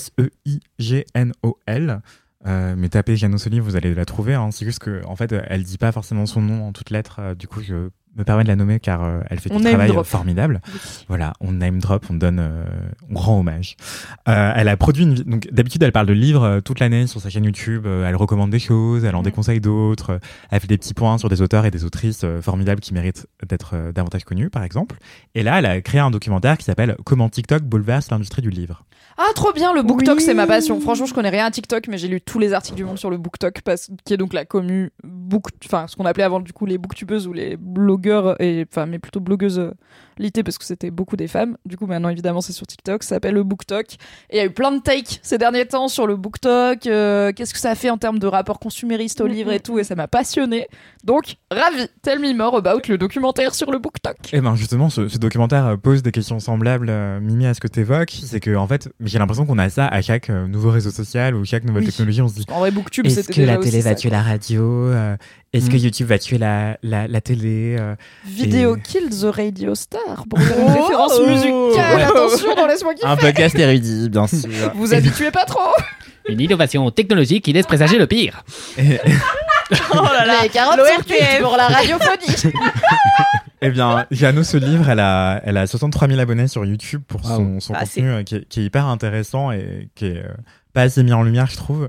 S-E-I-G-N-O-L. Euh, mais tapez Livre, vous allez la trouver. hein. C'est juste que, en fait, elle dit pas forcément son nom en toutes lettres. euh, du coup, je me permets de la nommer car euh, elle fait On du travail drop. formidable. Voilà, on name drop, on donne, euh, on rend hommage. Euh, elle a produit une, donc d'habitude elle parle de livres euh, toute l'année sur sa chaîne YouTube. euh, elle recommande des choses, elle en Mhm. déconseille d'autres. euh, elle fait des petits points sur des auteurs et des autrices euh, formidables qui méritent d'être euh, davantage connus, par exemple. Et là, elle a créé un documentaire qui s'appelle Comment TikTok bouleverse l'industrie du livre. Ah trop bien, le BookTok Oui. c'est ma passion. Franchement je connais rien à TikTok mais j'ai lu tous les articles du monde sur le BookTok parce... qui est donc la commu book... enfin ce qu'on appelait avant du coup les booktubeuses ou les et enfin mais plutôt blogueuses litées parce que c'était beaucoup des femmes. Du coup maintenant évidemment c'est sur TikTok, ça s'appelle le BookTok et il y a eu plein de takes ces derniers temps sur le BookTok, euh, qu'est-ce que ça fait en termes de rapport consumériste au livre et tout et ça m'a passionné. Donc ravi, tell me more about le documentaire sur le BookTok. Et ben justement, ce, ce documentaire euh, pose des questions semblables, euh, Mimi, à ce que tu évoques. C'est que en fait, j'ai l'impression qu'on a ça à chaque euh, nouveau réseau social ou chaque nouvelle Oui. technologie. On se dit En vrai BookTube Est-ce que déjà la télé va tuer la radio Est-ce que Mm. YouTube va tuer la, la, la télé Vidéo Et- Kill the Radio Star pour une Oh. référence musicale. Attention dans Laisse-moi Un podcast érudit, bien sûr. Vous habituez pas trop. Une innovation technologique qui laisse présager le pire. Oh là là. Les carottes pour la radiophonie. Eh bien, Jeannot, ce livre, elle a, elle a 63 000 abonnés sur YouTube pour son, Wow. son Ah, contenu euh, qui, est, qui est hyper intéressant et qui est euh, pas assez mis en lumière, je trouve.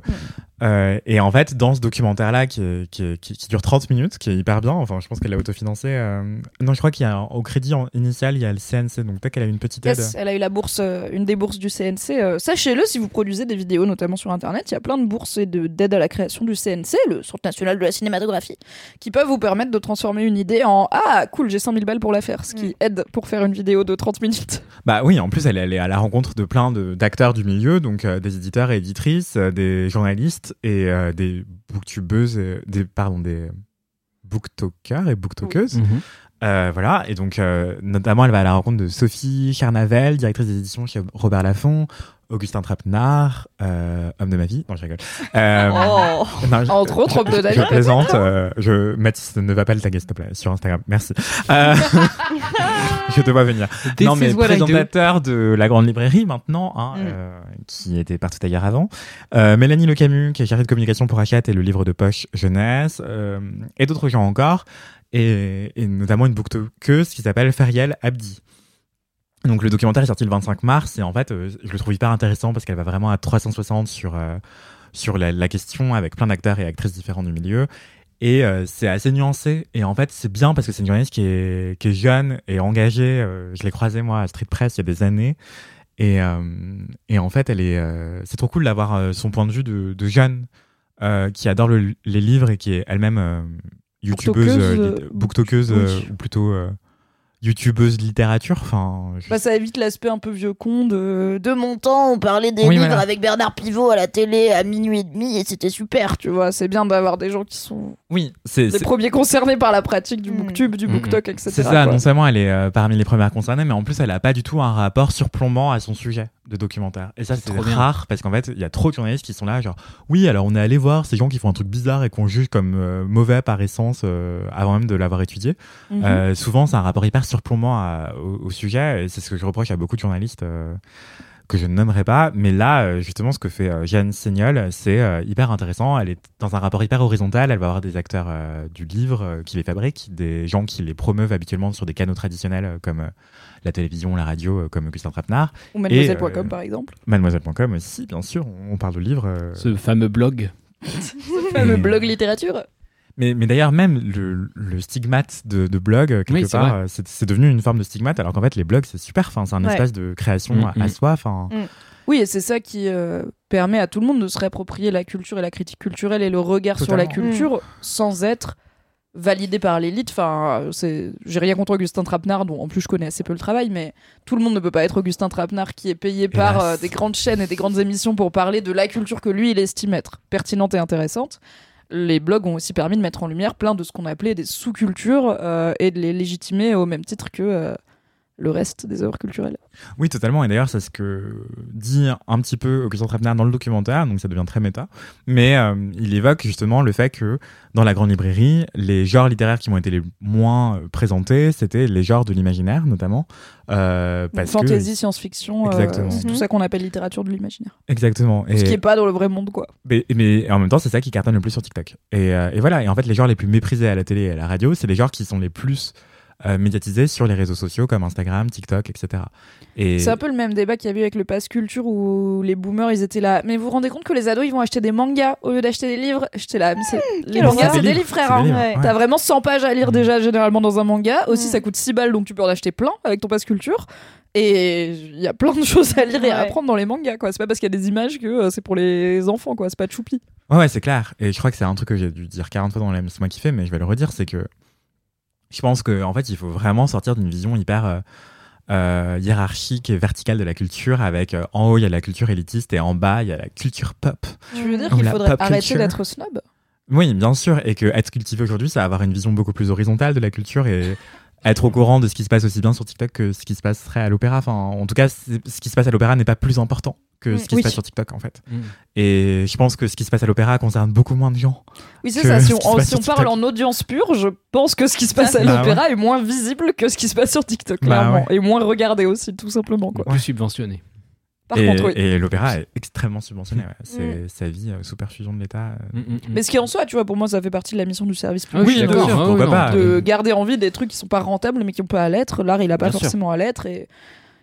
Euh, et en fait, dans ce documentaire-là, qui, qui, qui- qui dure 30 minutes, qui est hyper bien, enfin, je pense qu'elle l'a autofinancé. euh, Non, je crois qu'il y a au crédit en- initial, il y a le CNC, donc peut-être qu'elle a eu une petite aide. Yes, elle a eu la bourse, euh, une des bourses du CNC. Euh, Sachez-le, si vous produisez des vidéos, notamment sur Internet, il y a plein de bourses et de- d'aides à la création du CNC, le Centre national de la cinématographie, qui peuvent vous permettre de transformer une idée en Ah, cool, j'ai 100 000 balles pour la faire, ce qui aide pour faire une vidéo de 30 minutes. Bah oui, en plus, elle, elle est à la rencontre de plein d'acteurs du milieu, donc euh, des éditeurs et éditrices, euh, des journalistes et euh, des booktubeuses, et- des, pardon, des booktokers et booktokeuses. Mhm. Euh, voilà, et donc euh, notamment elle va à la rencontre de Sophie Carnavel, directrice des éditions chez Robert Laffont, Augustin Trapenard, euh, homme de ma vie. Non, je rigole. Euh, Oh. non, je- Entre autres, homme de je, plaisante. euh, je, Mathis, ne va pas le taguer, s'il te plaît, sur Instagram. Merci. Euh, je te vois venir. This non, mais présentateur de la grande librairie maintenant, hein, Mm. euh, qui était partout ailleurs avant. Euh, Mélanie Le Camus, qui est chargée de communication pour Hachette et le livre de poche jeunesse, euh, et d'autres gens encore, et, et notamment une booktokeuse qui s'appelle Feriel Abdi. Donc le documentaire est sorti le 25 mars et en fait euh, je le trouve hyper intéressant parce qu'elle va vraiment à 360 sur euh, sur la, la question avec plein d'acteurs et actrices différents du milieu et euh, c'est assez nuancé et en fait c'est bien parce que c'est une journaliste qui est qui est jeune et engagée je l'ai croisée moi à Street Press il y a des années et et en fait elle est c'est trop cool d'avoir son point de vue de, de jeune qui adore le- les livres et qui est elle-même youtubeuse Booktokeuse, lit- booktokeuse oui. ou plutôt youtubeuse littérature enfin je- Bah, ça évite l'aspect un peu vieux con de de mon temps, on parlait des Oui, livres voilà. avec Bernard Pivot à la télé à minuit et demi et c'était super, tu vois. C'est bien d'avoir des gens qui sont oui c'est les c'est- premiers concernés par la pratique du Mm. booktube, du Mm, booktalk, etc. C'est ça, quoi. non seulement elle est euh, parmi les premières concernées, mais en plus elle a pas du tout un rapport surplombant à son sujet de documentaire. Et ça C'est c'est trop bien. rare parce qu'en fait il y a trop de journalistes qui sont là genre oui alors on est allé voir ces gens qui font un truc bizarre et qu'on juge comme euh, mauvais par essence euh, avant même de l'avoir étudié. Mhm. Euh, souvent c'est un rapport hyper surplombant à- au, au sujet et c'est ce que je reproche à beaucoup de journalistes. euh, que je ne nommerai pas, mais là, euh, justement, ce que fait euh, Jeanne Seignol, c'est euh, hyper intéressant. Elle est dans un rapport hyper horizontal. Elle va avoir des acteurs euh, du livre euh, qui les fabriquent, des gens qui les promeuvent habituellement sur des canaux traditionnels euh, comme euh, la télévision, la radio, euh, comme Augustin Trapenard. Ou mademoiselle.com euh, par exemple. Mademoiselle.com aussi, bien sûr, on parle de livres. euh, Ce fameux blog. Le et- blog littérature. Mais, mais d'ailleurs, même le, le stigmate de, de blog, euh, quelque Oui, part, euh, c'est c'est devenu une forme de stigmate, alors qu'en fait, les blogs, c'est super. C'est un Ouais. espace de création Mm, à, à mm. soi. Enfin, Oui, et c'est ça qui euh, permet à tout le monde de se réapproprier la culture et la critique culturelle et le regard sur la culture sans être validé par l'élite. Enfin, c'est, j'ai rien contre Augustin Trapenard, dont en plus je connais assez peu le travail, mais tout le monde ne peut pas être Augustin Trapenard qui est payé par euh, des grandes chaînes et des grandes émissions pour parler de la culture que lui il estime être pertinente et intéressante. Les blogs ont aussi permis de mettre en lumière plein de ce qu'on appelait des sous-cultures euh, et de les légitimer au même titre que euh, le reste des œuvres culturelles. Oui, totalement. Et d'ailleurs, c'est ce que dit un petit peu Augustin Trapenard dans le documentaire, donc ça devient très méta. Mais euh, il évoque justement le fait que dans la grande librairie, les genres littéraires qui m'ont été les moins euh, présentés, c'était les genres de l'imaginaire, notamment. Euh, parce que- Fantasy, science-fiction, euh, Exactement. c'est tout Mhm. ça qu'on appelle littérature de l'imaginaire. Exactement. Et, Ce qui est pas dans le vrai monde, quoi. mais, mais en même temps, c'est ça qui cartonne le plus sur TikTok. Et, euh, et voilà. Et en fait, les genres les plus méprisés à la télé et à la radio, c'est les genres qui sont les plus euh, médiatisés sur les réseaux sociaux comme Instagram, TikTok, etc. Et C'est un peu le même débat qu'il y a eu avec le pass culture où les boomers ils étaient là. Mais vous vous rendez compte que les ados ils vont acheter des mangas au lieu d'acheter des livres? J'étais là. Mais c'est... Les mangas c'est des livres, livres, frère. hein. livres, Ouais. ouais. T'as vraiment 100 pages à lire Mm. déjà généralement dans un manga. Aussi Mm. ça coûte 6 balles donc tu peux en acheter plein avec ton pass culture. Et il y a plein de choses à lire et à apprendre dans les mangas quoi. C'est pas parce qu'il y a des images que euh, c'est pour les enfants quoi. C'est pas choupi. Ouais, ouais, c'est clair. Et je crois que c'est un truc que j'ai dû dire 40 fois dans l'aime, c'est moi qui fais, mais je vais le redire, c'est que je pense que en fait, il faut vraiment sortir d'une vision hyper euh, euh, hiérarchique et verticale de la culture, avec euh, en haut il y a la culture élitiste et en bas il y a la culture pop. Tu veux dire qu'il faudrait arrêter d'être snob? Oui, bien sûr, et que être cultivé aujourd'hui, ça va avoir une vision beaucoup plus horizontale de la culture et être au courant de ce qui se passe aussi bien sur TikTok que ce qui se passerait à l'opéra. Enfin, en tout cas, ce qui se passe à l'opéra n'est pas plus important que ce qui Oui. se passe sur TikTok en fait. Mm. Et je pense que ce qui se passe à l'opéra concerne beaucoup moins de gens. Oui, c'est ça. Si ce on, si on parle en audience pure, je pense que ce qui se passe à Bah l'opéra est moins visible que ce qui se passe sur TikTok, Bah clairement. ouais. Et moins regardé aussi, tout simplement. Quoi. Plus subventionné. Par et, contre, oui. et l'opéra est extrêmement subventionné. ouais. C'est Mm. sa vie euh, sous perfusion de l'État. euh. Mm, mm, mm. Mais ce qui en soi, tu vois, pour moi, ça fait partie de la mission du service Ah public. oui, suis de- d'accord. sûr, Ah pourquoi oui, pas. de garder envie des trucs qui sont pas rentables mais qui ont pas à l'être. L'art, il a pas Bien sûr. forcément à l'être et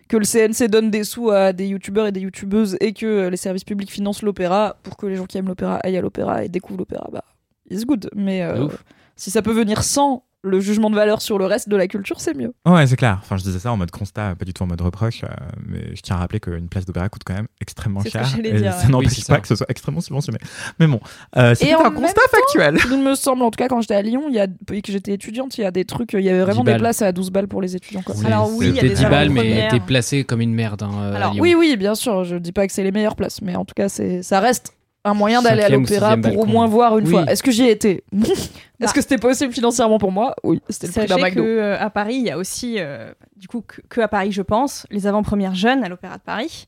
que le CNC donne des sous à des youtubeurs et des youtubeuses et que les services publics financent l'opéra pour que les gens qui aiment l'opéra aillent à l'opéra et découvrent l'opéra, bah, it's good. Mais euh, si ça peut venir sans le jugement de valeur sur le reste de la culture, c'est mieux. Ouais, c'est clair. Enfin, je disais ça en mode constat, pas du tout en mode reproche. euh, mais je tiens à rappeler qu'une place d'opéra coûte quand même extrêmement C'est ce que cher. j'allais et dire, ça ouais. n'empêche Oui, c'est pas ça. que ce soit extrêmement subventionné. Mais bon, euh, c'est Et un en constat factuel. Il me semble, en tout cas, quand j'étais à Lyon, il y a, et que j'étais étudiante, il y a des trucs, il y avait vraiment 10 des places à 12 balles pour les étudiants. Quoi. Oui, Alors oui, il y a c'était des 10 balles, mais t'es placé comme une merde. hein, euh, à Alors, Lyon. Oui, oui, bien sûr, je dis pas que c'est les meilleures places, mais en tout cas, ça reste un moyen d'aller à l'opéra pour au moins voir une Oui. fois. Est-ce que j'y ai été Est-ce Bah. que c'était possible financièrement pour moi? Oui, c'était le prix d'un Sachez que McDo. euh, à Paris, il y a aussi, euh, du coup, que, que à Paris, je pense, les avant-premières jeunes à l'Opéra de Paris.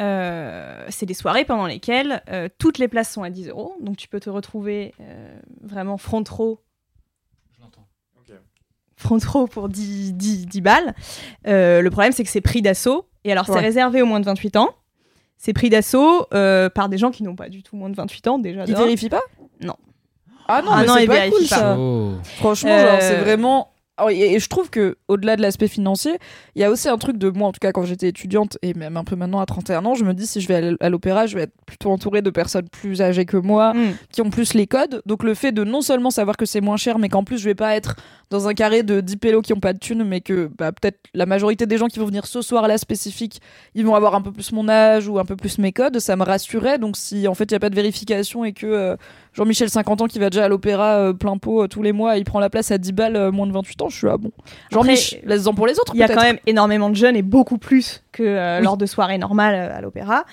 Euh, c'est des soirées pendant lesquelles euh, toutes les places sont à 10 euros. Donc tu peux te retrouver euh, vraiment front row. Front row pour 10, 10, 10 balles. Euh, le problème, c'est que c'est prix d'assaut. Et alors, Ouais. c'est réservé aux moins de 28 ans. C'est prix d'assaut euh, par des gens qui n'ont pas du tout moins de 28 ans déjà. Ils vérifient pas? Non. Ah non, Ah mais non, c'est pas cool pas. ça. Oh. Franchement, Euh, genre, c'est vraiment. Ah oui, Et et je trouve que au-delà de l'aspect financier, il y a aussi un truc de moi, en tout cas quand j'étais étudiante et même un peu maintenant à 31 ans, je me dis si je vais à l'opéra, je vais être plutôt entourée de personnes plus âgées que moi, Mm. qui ont plus les codes. Donc le fait de non seulement savoir que c'est moins cher, mais qu'en plus je vais pas être dans un carré de 10 pélos qui ont pas de thunes, mais que bah, peut-être la majorité des gens qui vont venir ce soir-là spécifique, ils vont avoir un peu plus mon âge ou un peu plus mes codes, ça me rassurait. Donc si en fait il y a pas de vérification et que euh, Jean-Michel 50 ans qui va déjà à l'opéra euh, plein pot euh, tous les mois, il prend la place à 10 balles moins de 28 ans, je suis ah bon. Jean-Mich, Après, laisse-en pour les autres Il y a quand même énormément de jeunes et beaucoup plus que Oui. lors de soirées normales à l'opéra.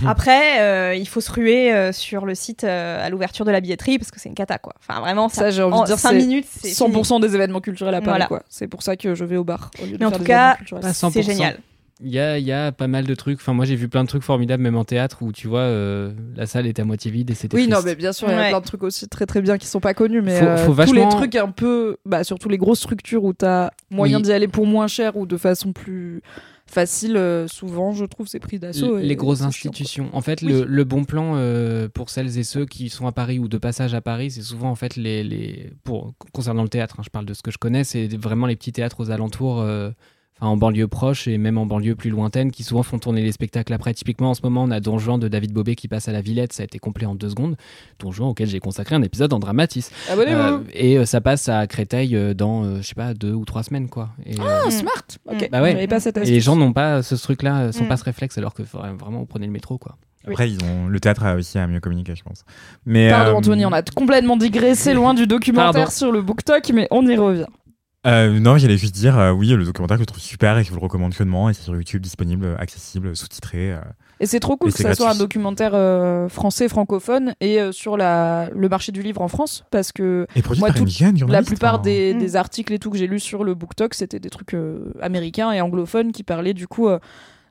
Après, euh, il faut se ruer euh, sur le site euh, à l'ouverture de la billetterie parce que c'est une cata quoi. Enfin vraiment, Ça, j'ai envie de dire, 5 c'est minutes, c'est 100% des événements culturels à Paris Voilà. quoi. C'est pour ça que je vais au bar au lieu de Mais en faire tout des cas, 100%. c'est génial. Il y a, il y a pas mal de trucs. Enfin, moi, j'ai vu plein de trucs formidables, même en théâtre, où tu vois, euh, la salle était à moitié vide et c'était Oui, non, mais bien sûr, il y a Ouais. plein de trucs aussi très très bien qui sont pas connus, mais Faut- euh, faut tous les vachement- trucs un peu, bah, surtout les grosses structures où t'as moyen Oui. d'y aller pour moins cher ou de façon plus facile, euh, souvent, je trouve, c'est pris d'assaut. les grosses chiant, institutions. En fait, Oui. le, le bon plan euh, pour celles et ceux qui sont à Paris ou de passage à Paris, c'est souvent en fait les, les pour concernant le théâtre. hein, je parle de ce que je connais, c'est vraiment les petits théâtres aux alentours. euh, en banlieue proche et même en banlieue plus lointaine, qui souvent font tourner les spectacles après. Typiquement, en ce moment, on a Don Juan de David Bobet qui passe à la Villette. Ça a été complet en deux secondes. Don Juan auquel j'ai consacré un épisode en Dramatis. Abonnez-vous. Euh, et euh, ça passe à Créteil euh, dans, euh, je sais pas, deux ou trois semaines, quoi. Et, Ah, Mm. smart. Ok. Bah ouais. J'avais pas cette et les gens n'ont pas ce truc-là, sont Mm. pas ce réflexe, alors que vraiment vous prenez le métro, quoi. Après, ils ont, le théâtre a aussi à mieux communiquer, je pense. Mais, Pardon euh, Anthony, on a complètement digressé loin du documentaire Pardon. sur le BookTok, mais on y revient. Euh, non, j'allais juste dire, euh, oui, le documentaire que je trouve super et que je vous le recommande chaudement. Et c'est sur YouTube, disponible, accessible, sous-titré. euh. Et c'est trop cool que ça soit un documentaire euh, français francophone et euh, sur la, le marché du livre en France, parce que Et Moi, jeune la plupart des, Mm. des articles et tout que j'ai lus sur le BookTok, c'était des trucs euh, américains et anglophones qui parlaient du coup euh,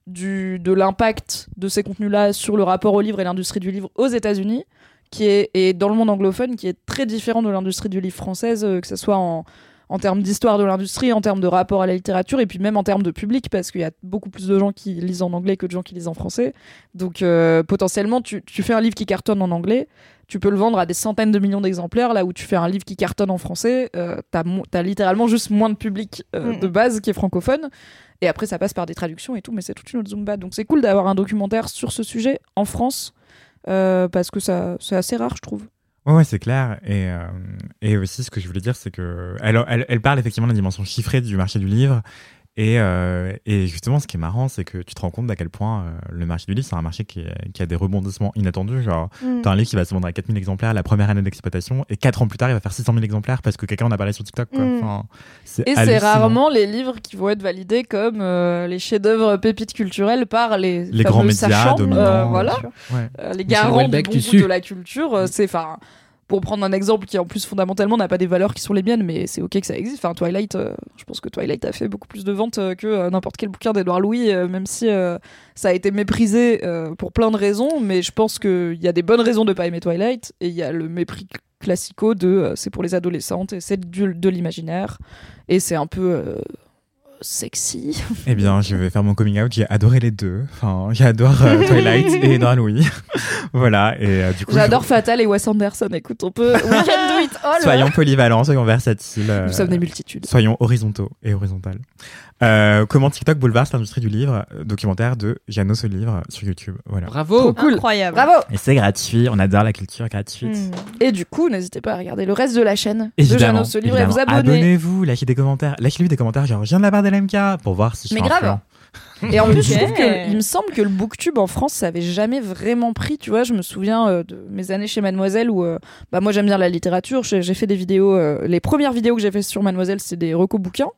du, de l'impact de ces contenus-là sur le rapport au livre et l'industrie du livre aux États-Unis, qui est et dans le monde anglophone, qui est très différent de l'industrie du livre française, euh, que ce soit en en termes d'histoire de l'industrie, en termes de rapport à la littérature, et puis même en termes de public, parce qu'il y a beaucoup plus de gens qui lisent en anglais que de gens qui lisent en français. Donc euh, potentiellement, tu, tu fais un livre qui cartonne en anglais, tu peux le vendre à des centaines de millions d'exemplaires, là où tu fais un livre qui cartonne en français, euh, t'as, littéralement juste moins de public euh, Mhm. de base qui est francophone. Et après, ça passe par des traductions et tout, mais c'est toute une autre zumba. Donc c'est cool d'avoir un documentaire sur ce sujet en France, euh, parce que ça, c'est assez rare, je trouve. Ouais, ouais, c'est clair. Et, euh, et aussi, ce que je voulais dire, c'est que elle, elle, elle parle effectivement de la dimension chiffrée du marché du livre. Et, euh, et justement, ce qui est marrant, c'est que tu te rends compte d'à quel point euh, le marché du livre, c'est un marché qui, est- qui a des rebondissements inattendus. Genre, Mm. t'as un livre qui va se vendre à 4000 exemplaires la première année d'exploitation, et 4 ans plus tard, il va faire 600 000 exemplaires parce que quelqu'un en a parlé sur TikTok. Quoi. Mm. Enfin, c'est Et c'est rarement les livres qui vont être validés comme euh, les chefs-d'œuvre pépites culturelles par les, Les grands médias sachants, dominants. euh, voilà, Ouais. Euh, les garants du bon goût de la culture. euh, c'est enfin. Pour prendre un exemple qui en plus fondamentalement n'a pas des valeurs qui sont les miennes, mais c'est ok que ça existe. Enfin, Twilight, euh, je pense que Twilight a fait beaucoup plus de ventes euh, que euh, n'importe quel bouquin d'Edouard Louis, même si ça a été méprisé pour plein de raisons. Mais je pense qu'il y a des bonnes raisons de pas aimer Twilight, et il y a le mépris classico de c'est pour les adolescentes et c'est du- de l'imaginaire et c'est un peu sexy. Eh bien, je vais faire mon coming out. J'ai adoré les deux. Enfin, j'adore euh, Twilight et Edouard Louis. voilà. Et euh, du coup, J'adore je- Fatal et Wes Anderson. Écoute, on peut. We can do it all. Soyons polyvalents, soyons versatiles. euh, Nous sommes des multitudes. Soyons horizontaux et horizontales. Euh, comment TikTok bouleverse l'industrie du livre euh, Documentaire de Jeannot ce livre sur YouTube. Voilà. Bravo cool. Incroyable. Bravo. Et c'est gratuit. On adore la culture gratuite. Mm. Et du coup, n'hésitez pas à regarder le reste de la chaîne de. Jeannot ce livre et à vous abonner. Abonnez-vous, lâchez des commentaires. Lâchez-lui des commentaires genre, je viens de la part de l'MK pour voir si je Mais suis grave. Et en plus, je trouve que, il me semble que le booktube en France, ça avait jamais vraiment pris. Tu vois, je me souviens euh, de mes années chez Mademoiselle où, euh, bah, moi, j'aime bien la littérature. J'ai j'ai fait des vidéos. euh, les premières vidéos que j'ai fait sur Mademoiselle, c'est des recos bouquins.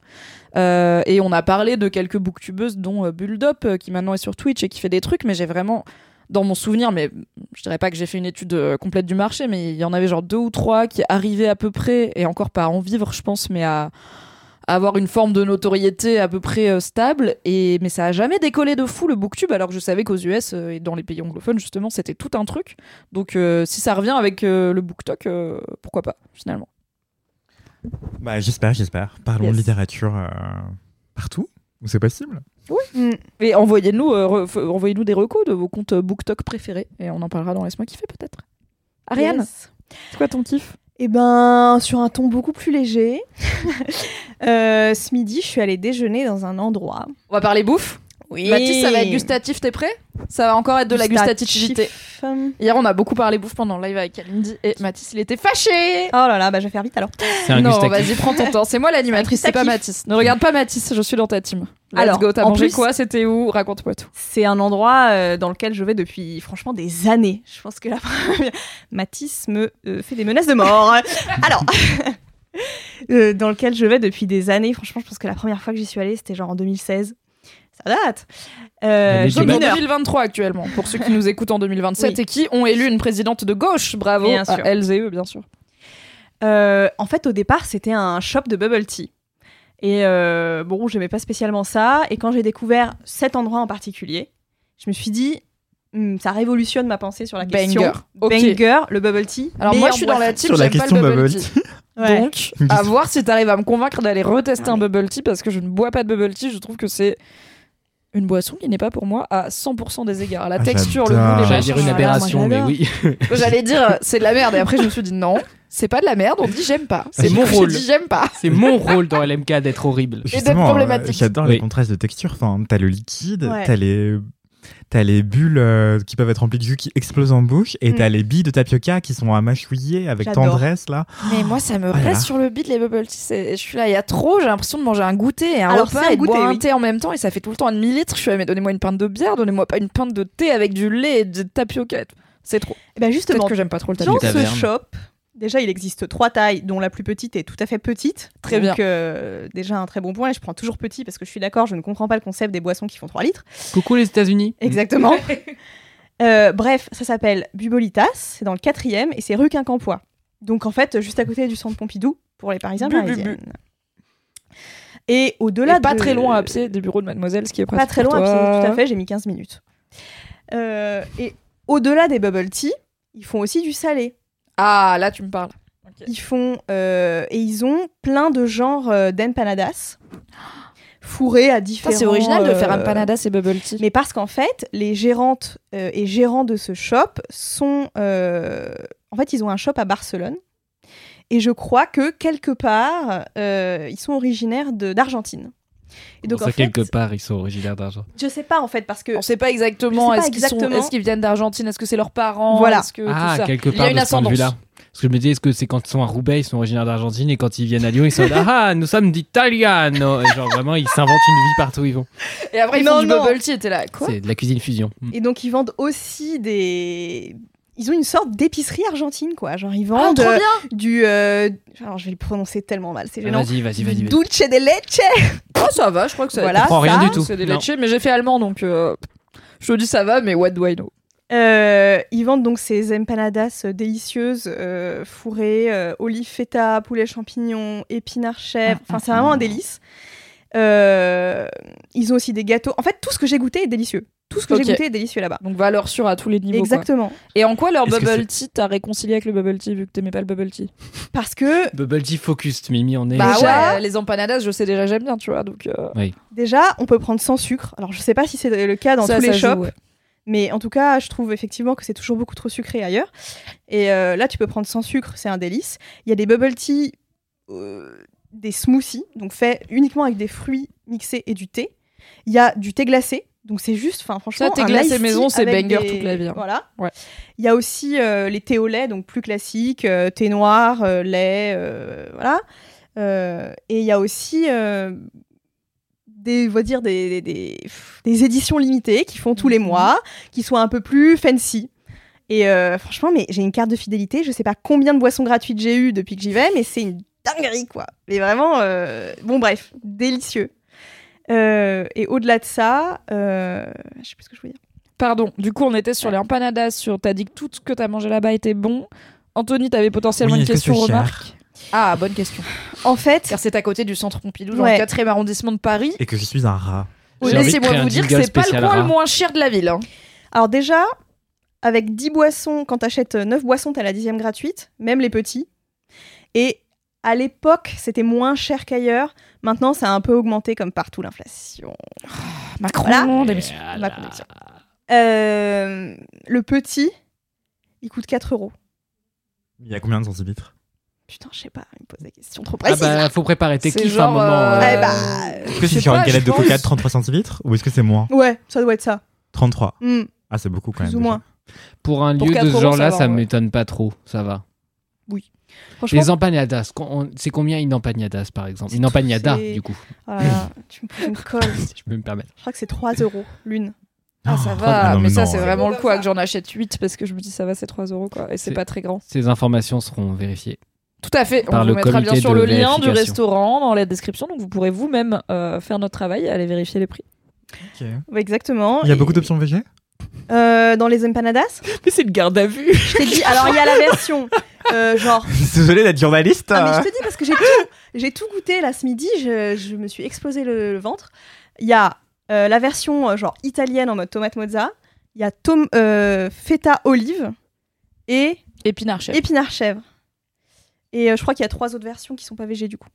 Euh, et on a parlé de quelques booktubeuses, dont euh, Bulldop, euh, qui maintenant est sur Twitch et qui fait des trucs, mais j'ai vraiment dans mon souvenir, mais je dirais pas que j'ai fait une étude complète du marché, mais il y en avait genre deux ou trois qui arrivaient à peu près, et encore pas à en vivre, je pense, mais à, avoir une forme de notoriété à peu près stable. Et mais ça a jamais décollé de fou le booktube, alors que je savais qu'aux US et dans les pays anglophones justement, c'était tout un truc. Donc si ça revient avec le booktok, pourquoi pas finalement. Bah, j'espère, j'espère. Parlons Yes. de littérature euh, partout où c'est possible? Mm. Et envoyez-nous, euh, envoyez-nous des recos de vos comptes BookTok préférés et on en parlera dans Laisse-moi kiffer peut-être. Ariane, Yes. c'est quoi ton kiff? Eh ben, sur un ton beaucoup plus léger, euh, ce midi, je suis allée déjeuner dans un endroit. On va parler bouffe? Oui. Mathis, ça va être gustatif, t'es prêt? Ça va encore être de la gustativité. Hier, on a beaucoup parlé bouffe pendant le live avec Kalindi et Mathis, il était fâché. Oh là là, bah je vais faire vite alors. Un non, vas-y, prends ton temps. C'est moi l'animatrice, c'est pas. Mathis. Ne regarde pas Mathis, je suis dans ta team. Let's Alors, go, t'as mangé plus- quoi? C'était où? Raconte-moi tout. C'est un endroit euh, dans lequel je vais depuis franchement des années. Je pense que la première... Mathis me euh, fait des menaces de mort. Alors, euh, dans lequel je vais depuis des années. Franchement, je pense que la première fois que j'y suis allée, c'était genre en 2016. Date. Euh, L'année j'ai Sommes en une heure. 2023 actuellement, pour ceux qui nous écoutent en 2027 Oui. et qui ont élu une présidente de gauche. Bravo Bien à elles et eux, bien sûr. Euh, en fait, au départ, c'était un shop de bubble tea. Et euh, bon, j'aimais pas spécialement ça. Et quand j'ai découvert cet endroit en particulier, je me suis dit, Hmm, ça révolutionne ma pensée sur la question. Banger. Ok. Banger, le bubble tea. Alors moi, je suis dans la team, Sur la j'aime pas question le bubble bubble tea. Ouais. Donc, à voir si t'arrives à me convaincre d'aller retester un bubble tea parce que je ne bois pas de bubble tea. Je trouve que c'est une boisson qui n'est pas pour moi à 100% des égards. La Ah, texture, le goût, j'adore. les J'allais dire une aberration, mais j'adore. oui. J'allais dire euh, c'est de la merde et après je me suis dit non, c'est pas de la merde, on dit j'aime pas. C'est mon rôle. dit j'aime pas. C'est mon rôle dans LMK d'être horrible. Justement, euh, problématiques. j'adore Oui. les contrastes de texture. Enfin, t'as le liquide, Ouais. t'as les t'as les bulles euh, qui peuvent être remplies de jus qui explosent en bouche, et Mm. t'as les billes de tapioca qui sont à mâchouiller avec tendresse là. Mais moi ça me là reste là. sur le beat les bubble tea. Je suis là, il y a trop, j'ai l'impression de manger un goûter et un Alors, repas un et de boire goûter, un thé en même temps et ça fait tout le temps un demi-litre. Je suis là, mais donnez-moi une pinte de bière, donnez-moi pas une pinte de thé avec du lait et de tapioca. et. C'est trop. Eh ben justement, que j'aime pas trop le dans tapioca. Taverne. ce shop, déjà, il existe trois tailles, dont la plus petite est tout à fait petite. Très Donc, euh, déjà un très bon point. Et je prends toujours petit parce que je suis d'accord, je ne comprends pas le concept des boissons qui font 3 litres. Coucou les États-Unis. Exactement. Euh, bref, ça s'appelle Bubolitas, c'est dans le quatrième et c'est rue Quincampoix. Donc en fait, juste à côté du centre Pompidou pour les Parisiens Bu, bu, parisiennes. Et au-delà Et pas de- très loin à pied des bureaux de Mademoiselle, ce qui est Pas très loin à pied, tout à fait, j'ai mis 15 minutes. Euh, et au-delà des bubble tea, ils font aussi du salé. Ah là tu me parles. Ils font euh, et ils ont plein de genres euh, d'empanadas fourrés à différents. C'est original de faire euh, empanadas et bubble tea. Mais parce qu'en fait, les gérantes euh, et gérants de ce shop sont. euh, En fait, ils ont un shop à Barcelone. Et je crois que quelque part, euh, ils sont originaires de- d'Argentine. Et donc, ça, en fait, quelque part, ils sont originaires d'argent. je sais pas en fait, parce que. On sait pas exactement. Est-ce qu'ils sont- est-ce qu'ils viennent d'Argentine Est-ce que c'est leurs parents Voilà. Est-ce que Ah, tout ça quelque Il y part a une de ce point de vue-là. Parce que je me dis, est-ce que c'est quand ils sont à Roubaix, ils sont originaires d'Argentine, et quand ils viennent à Lyon, ils sont là, ah, nous sommes d'Italiano. Et genre vraiment, ils s'inventent une vie partout où ils vont. Et après ils Non, font du non. bubble tea. T'es là quoi C'est de la cuisine fusion. Mm. Et donc, ils vendent aussi des. Ils ont une sorte d'épicerie argentine, quoi. Genre, ils Ah, vendent euh, du. euh, Alors, je vais le prononcer tellement mal, c'est gênant. Vas-y, vas-y, vas-y. vas-y. Dulce de leche Oh ça va, je crois que ça. Voilà, comprends rien ça, du tout. C'est des laitiers, mais j'ai fait allemand donc euh, je te dis ça va, mais what do I know? Euh, ils vendent donc ces empanadas délicieuses, euh, fourrées, euh, olives feta, poulet champignon, épinards chèvre. Enfin, c'est vraiment un délice. Euh, ils ont aussi des gâteaux. En fait, tout ce que j'ai goûté est délicieux. Tout ce que j'ai goûté est délicieux là-bas. Donc valeur sûre à tous les niveaux. quoi. Exactement. Et en quoi leur bubble tea t'as réconcilié avec le bubble tea vu que t'aimais pas le bubble tea? Parce que Bubble tea focus, Mimi, on est. Bah Déjà- ouais, les empanadas, je sais déjà j'aime bien, tu vois. Donc euh, déjà, on peut prendre sans sucre. Alors, je sais pas si c'est le cas dans ça, tous les joue, shops. ouais. Mais en tout cas, je trouve effectivement que c'est toujours beaucoup trop sucré ailleurs. Et euh, là, tu peux prendre sans sucre, c'est un délice. Il y a des bubble tea, euh, des smoothies, donc faits uniquement avec des fruits mixés et du thé. Il y a du thé glacé, donc c'est juste, enfin franchement, Ça, thé un glacé maison, c'est banger des- toute la vie, hein. Voilà. Ouais. Il y a aussi euh, les thés au lait, donc plus classiques, euh, thé noir, euh, lait, voilà. Et il y a aussi des, va dire des, des, éditions limitées qui font tous les Mhm. mois, qui sont un peu plus fancy. Et franchement, mais j'ai une carte de fidélité. Je sais pas combien de boissons gratuites j'ai eu depuis que j'y vais, mais c'est une dinguerie, quoi. Mais vraiment, bon, bref, délicieux. Euh, et au-delà de ça, euh, je sais plus ce que je voulais dire. Pardon, du coup, on était sur les empanadas. Sur... T'as dit que tout ce que t'as mangé là-bas était bon. Anthony, t'avais potentiellement Oui, une est-ce que question, c'est cher? Remarque Ah, bonne question. En fait, Car c'est à côté du centre Pompidou, dans Ouais. le 4e arrondissement de Paris. Et que je suis un rat. Oui, J'ai envie de Laissez-moi vous dire que jingle c'est pas le spécial coin rat. le moins cher de la ville. hein. alors déjà, avec 10 boissons, quand t'achètes 9 boissons, t'as la dixième gratuite, même les petits. Et à l'époque, c'était moins cher qu'ailleurs. Maintenant, ça a un peu augmenté comme partout l'inflation. Macron, Voilà. d'émission. Ma connexion. Euh, le petit, il coûte 4 euros. Il y a combien de centilitres? Putain, je sais pas, il me pose des questions trop Ah précises. bah, faut préparer tes C'est kiffs genre, un moment. euh, euh, Eh bah, Est-ce que c'est sur pas, une galette de coca de 33 centilitres? Ou est-ce que c'est moins? Ouais, ça doit être ça. 33. Hmm, Ah, c'est beaucoup quand même. plus ou déjà. moins. Pour un Pour lieu 4 de ce genre-là, ça ça, va, ouais. m'étonne pas trop. Ça va. Franchement, Les empanadas, c'est combien une empanadas par exemple? Une empanada, c'est- du coup, oh tu me poses une colle. si je peux me permettre. Je crois que c'est 3 euros l'une. Ah, ça Oh, va, ah non, mais, mais ça, c'est ouais. vraiment le coup que j'en achète 8 parce que je me dis ça va, c'est 3 euros quoi, et c'est pas très grand. Ces informations seront vérifiées. Tout à fait, Par on le vous mettra bien sûr le lien du restaurant dans la description, donc vous pourrez vous-même euh, faire notre travail et aller vérifier les prix. Ok. Ouais, exactement. Il y a Et- beaucoup d'options végé? Euh, dans les empanadas Mais c'est le garde à vue Je t'ai dit, alors il y a la version euh, genre. Désolé d'être journaliste. Ah, mais je te dis parce que j'ai tout, j'ai tout goûté là ce midi, je, je me suis explosé le, le ventre. Il y a euh, la version euh, genre italienne en mode tomate mozza, il y a tom, euh, feta olive et Épinard chef. épinard chèvre. Et euh, je crois qu'il y a trois autres versions qui sont pas végé du coup.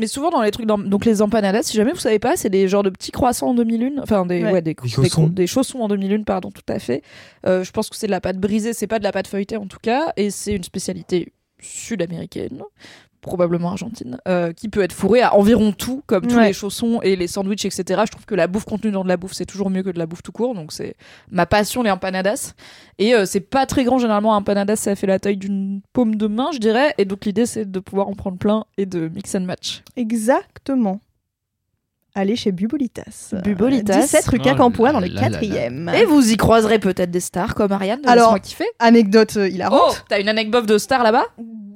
Mais souvent dans les trucs, dans- donc les empanadas, si jamais vous savez pas, c'est des genres de petits croissants en demi-lune, enfin des, Ouais. ouais, des, Des des chaussons. des chaussons en demi-lune, pardon, tout à fait. Euh, je pense que c'est de la pâte brisée, c'est pas de la pâte feuilletée en tout cas, et c'est une spécialité sud-américaine, probablement argentine, euh, qui peut être fourrée à environ tout, comme tous Ouais. les chaussons et les sandwichs, etc. Je trouve que la bouffe contenue dans de la bouffe, c'est toujours mieux que de la bouffe tout court, donc c'est ma passion, les empanadas. Et euh, c'est pas très grand, généralement, un empanadas, ça fait la taille d'une paume de main, je dirais, et donc l'idée, c'est de pouvoir en prendre plein et de mix and match. Exactement. Allez chez Bubolitas. Bubolitas. 17 rue Oh Quincampoix dans là le là là là. 4e. Et vous y croiserez peut-être des stars comme Ariane de Alors- kiffer. Anecdote euh, Oh, hilarante. t'as une anecdote de star là-bas?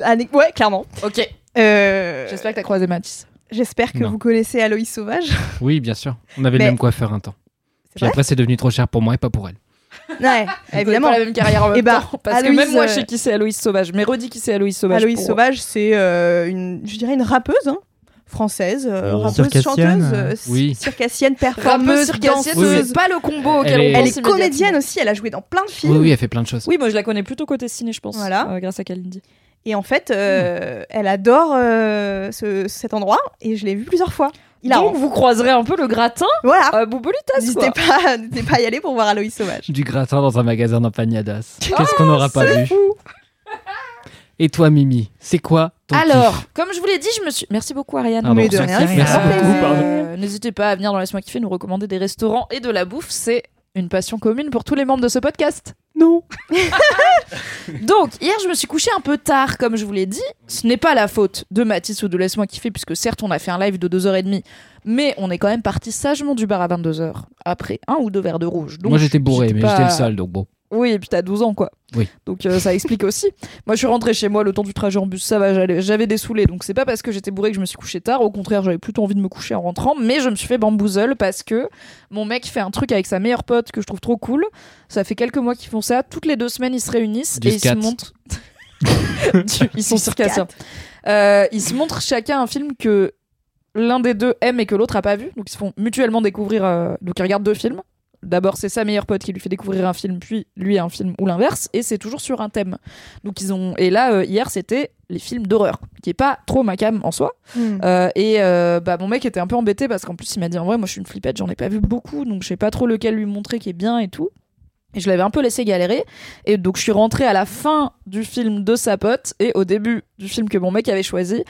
Ane- Ouais, clairement. Ok. Euh, J'espère que t'as croisé Mathis. J'espère que Non. vous connaissez Aloïs Sauvage. Oui, bien sûr. On avait Mais- le même coiffeur un temps. C'est Puis vrai après, c'est devenu trop cher pour moi et pas pour elle. Ouais, évidemment. pas la même carrière en même Eh ben, temps. Parce que Aloïse, même moi, euh, je sais qui c'est Aloïs Sauvage. Mais redis qui c'est Aloïs Sauvage. Aloïs pour- Sauvage, c'est euh, une, je dirais une rappeuse hein, française, euh, rappeuse, Circassienne. chanteuse, euh, Oui. circassienne, performeuse, circassienne, danseuse. c'est pas le combo auquel Elle on est- pense Elle est comédienne aussi, elle a joué dans plein de films. Oui, oui, elle fait plein de choses. Oui, moi je la connais plutôt côté ciné, je pense. Voilà. euh, grâce à Kalindi. Et en fait, euh, elle adore euh, ce- cet endroit et je l'ai vu plusieurs fois. Il a Donc vous croiserez un peu le gratin Voilà. à Boubolitas. N'hésitez pas, pas à y aller pour voir Aloïs Sauvage. Du gratin dans un magasin d'empanadas. Oh, Qu'est-ce qu'on n'aura pas vu fou. Et toi, Mimi, c'est quoi ton Alors, kiff comme je vous l'ai dit, je me suis. Merci beaucoup, Ariane. Mais de merci. Euh, N'hésitez pas à venir dans Laisse-moi kiffer, nous recommander des restaurants et de la bouffe. C'est une passion commune pour tous les membres de ce podcast. Non. Donc, hier, je me suis couchée un peu tard, comme je vous l'ai dit. Ce n'est pas la faute de Mathis ou de Laisse-moi kiffer, puisque certes, on a fait un live de 2h30, mais on est quand même parti sagement du bar à 22h, après un ou deux verres de rouge. Donc, Moi, j'étais bourré, mais pas- j'étais le seul, donc bon. Oui, et puis t'as 12 ans, quoi. Oui. Donc euh, ça explique aussi. Moi, je suis rentrée chez moi le temps du trajet en bus, ça va, j'avais des saoulés. Donc c'est pas parce que j'étais bourrée que je me suis couchée tard. Au contraire, j'avais plutôt envie de me coucher en rentrant. Mais je me suis fait bamboozle parce que mon mec fait un truc avec sa meilleure pote que je trouve trop cool. Ça fait quelques mois qu'ils font ça. Toutes les deux semaines, ils se réunissent Du et ils se montrent. Du- ils sont circassiens. Euh, ils se montrent chacun un film que l'un des deux aime et que l'autre a pas vu. Donc ils se font mutuellement découvrir. euh, Donc ils regardent deux films. D'abord, c'est sa meilleure pote qui lui fait découvrir un film, puis lui un film ou l'inverse, et c'est toujours sur un thème. Donc ils ont et là euh, hier c'était les films d'horreur, qui est pas trop ma cam en soi. Hmm. Euh, et euh, bah mon mec était un peu embêté parce qu'en plus il m'a dit en vrai moi je suis une flippette, j'en ai pas vu beaucoup, donc je sais pas trop lequel lui montrer qui est bien et tout. Et je l'avais un peu laissé galérer. Et donc je suis rentrée à la fin du film de sa pote et au début du film que mon mec avait choisi.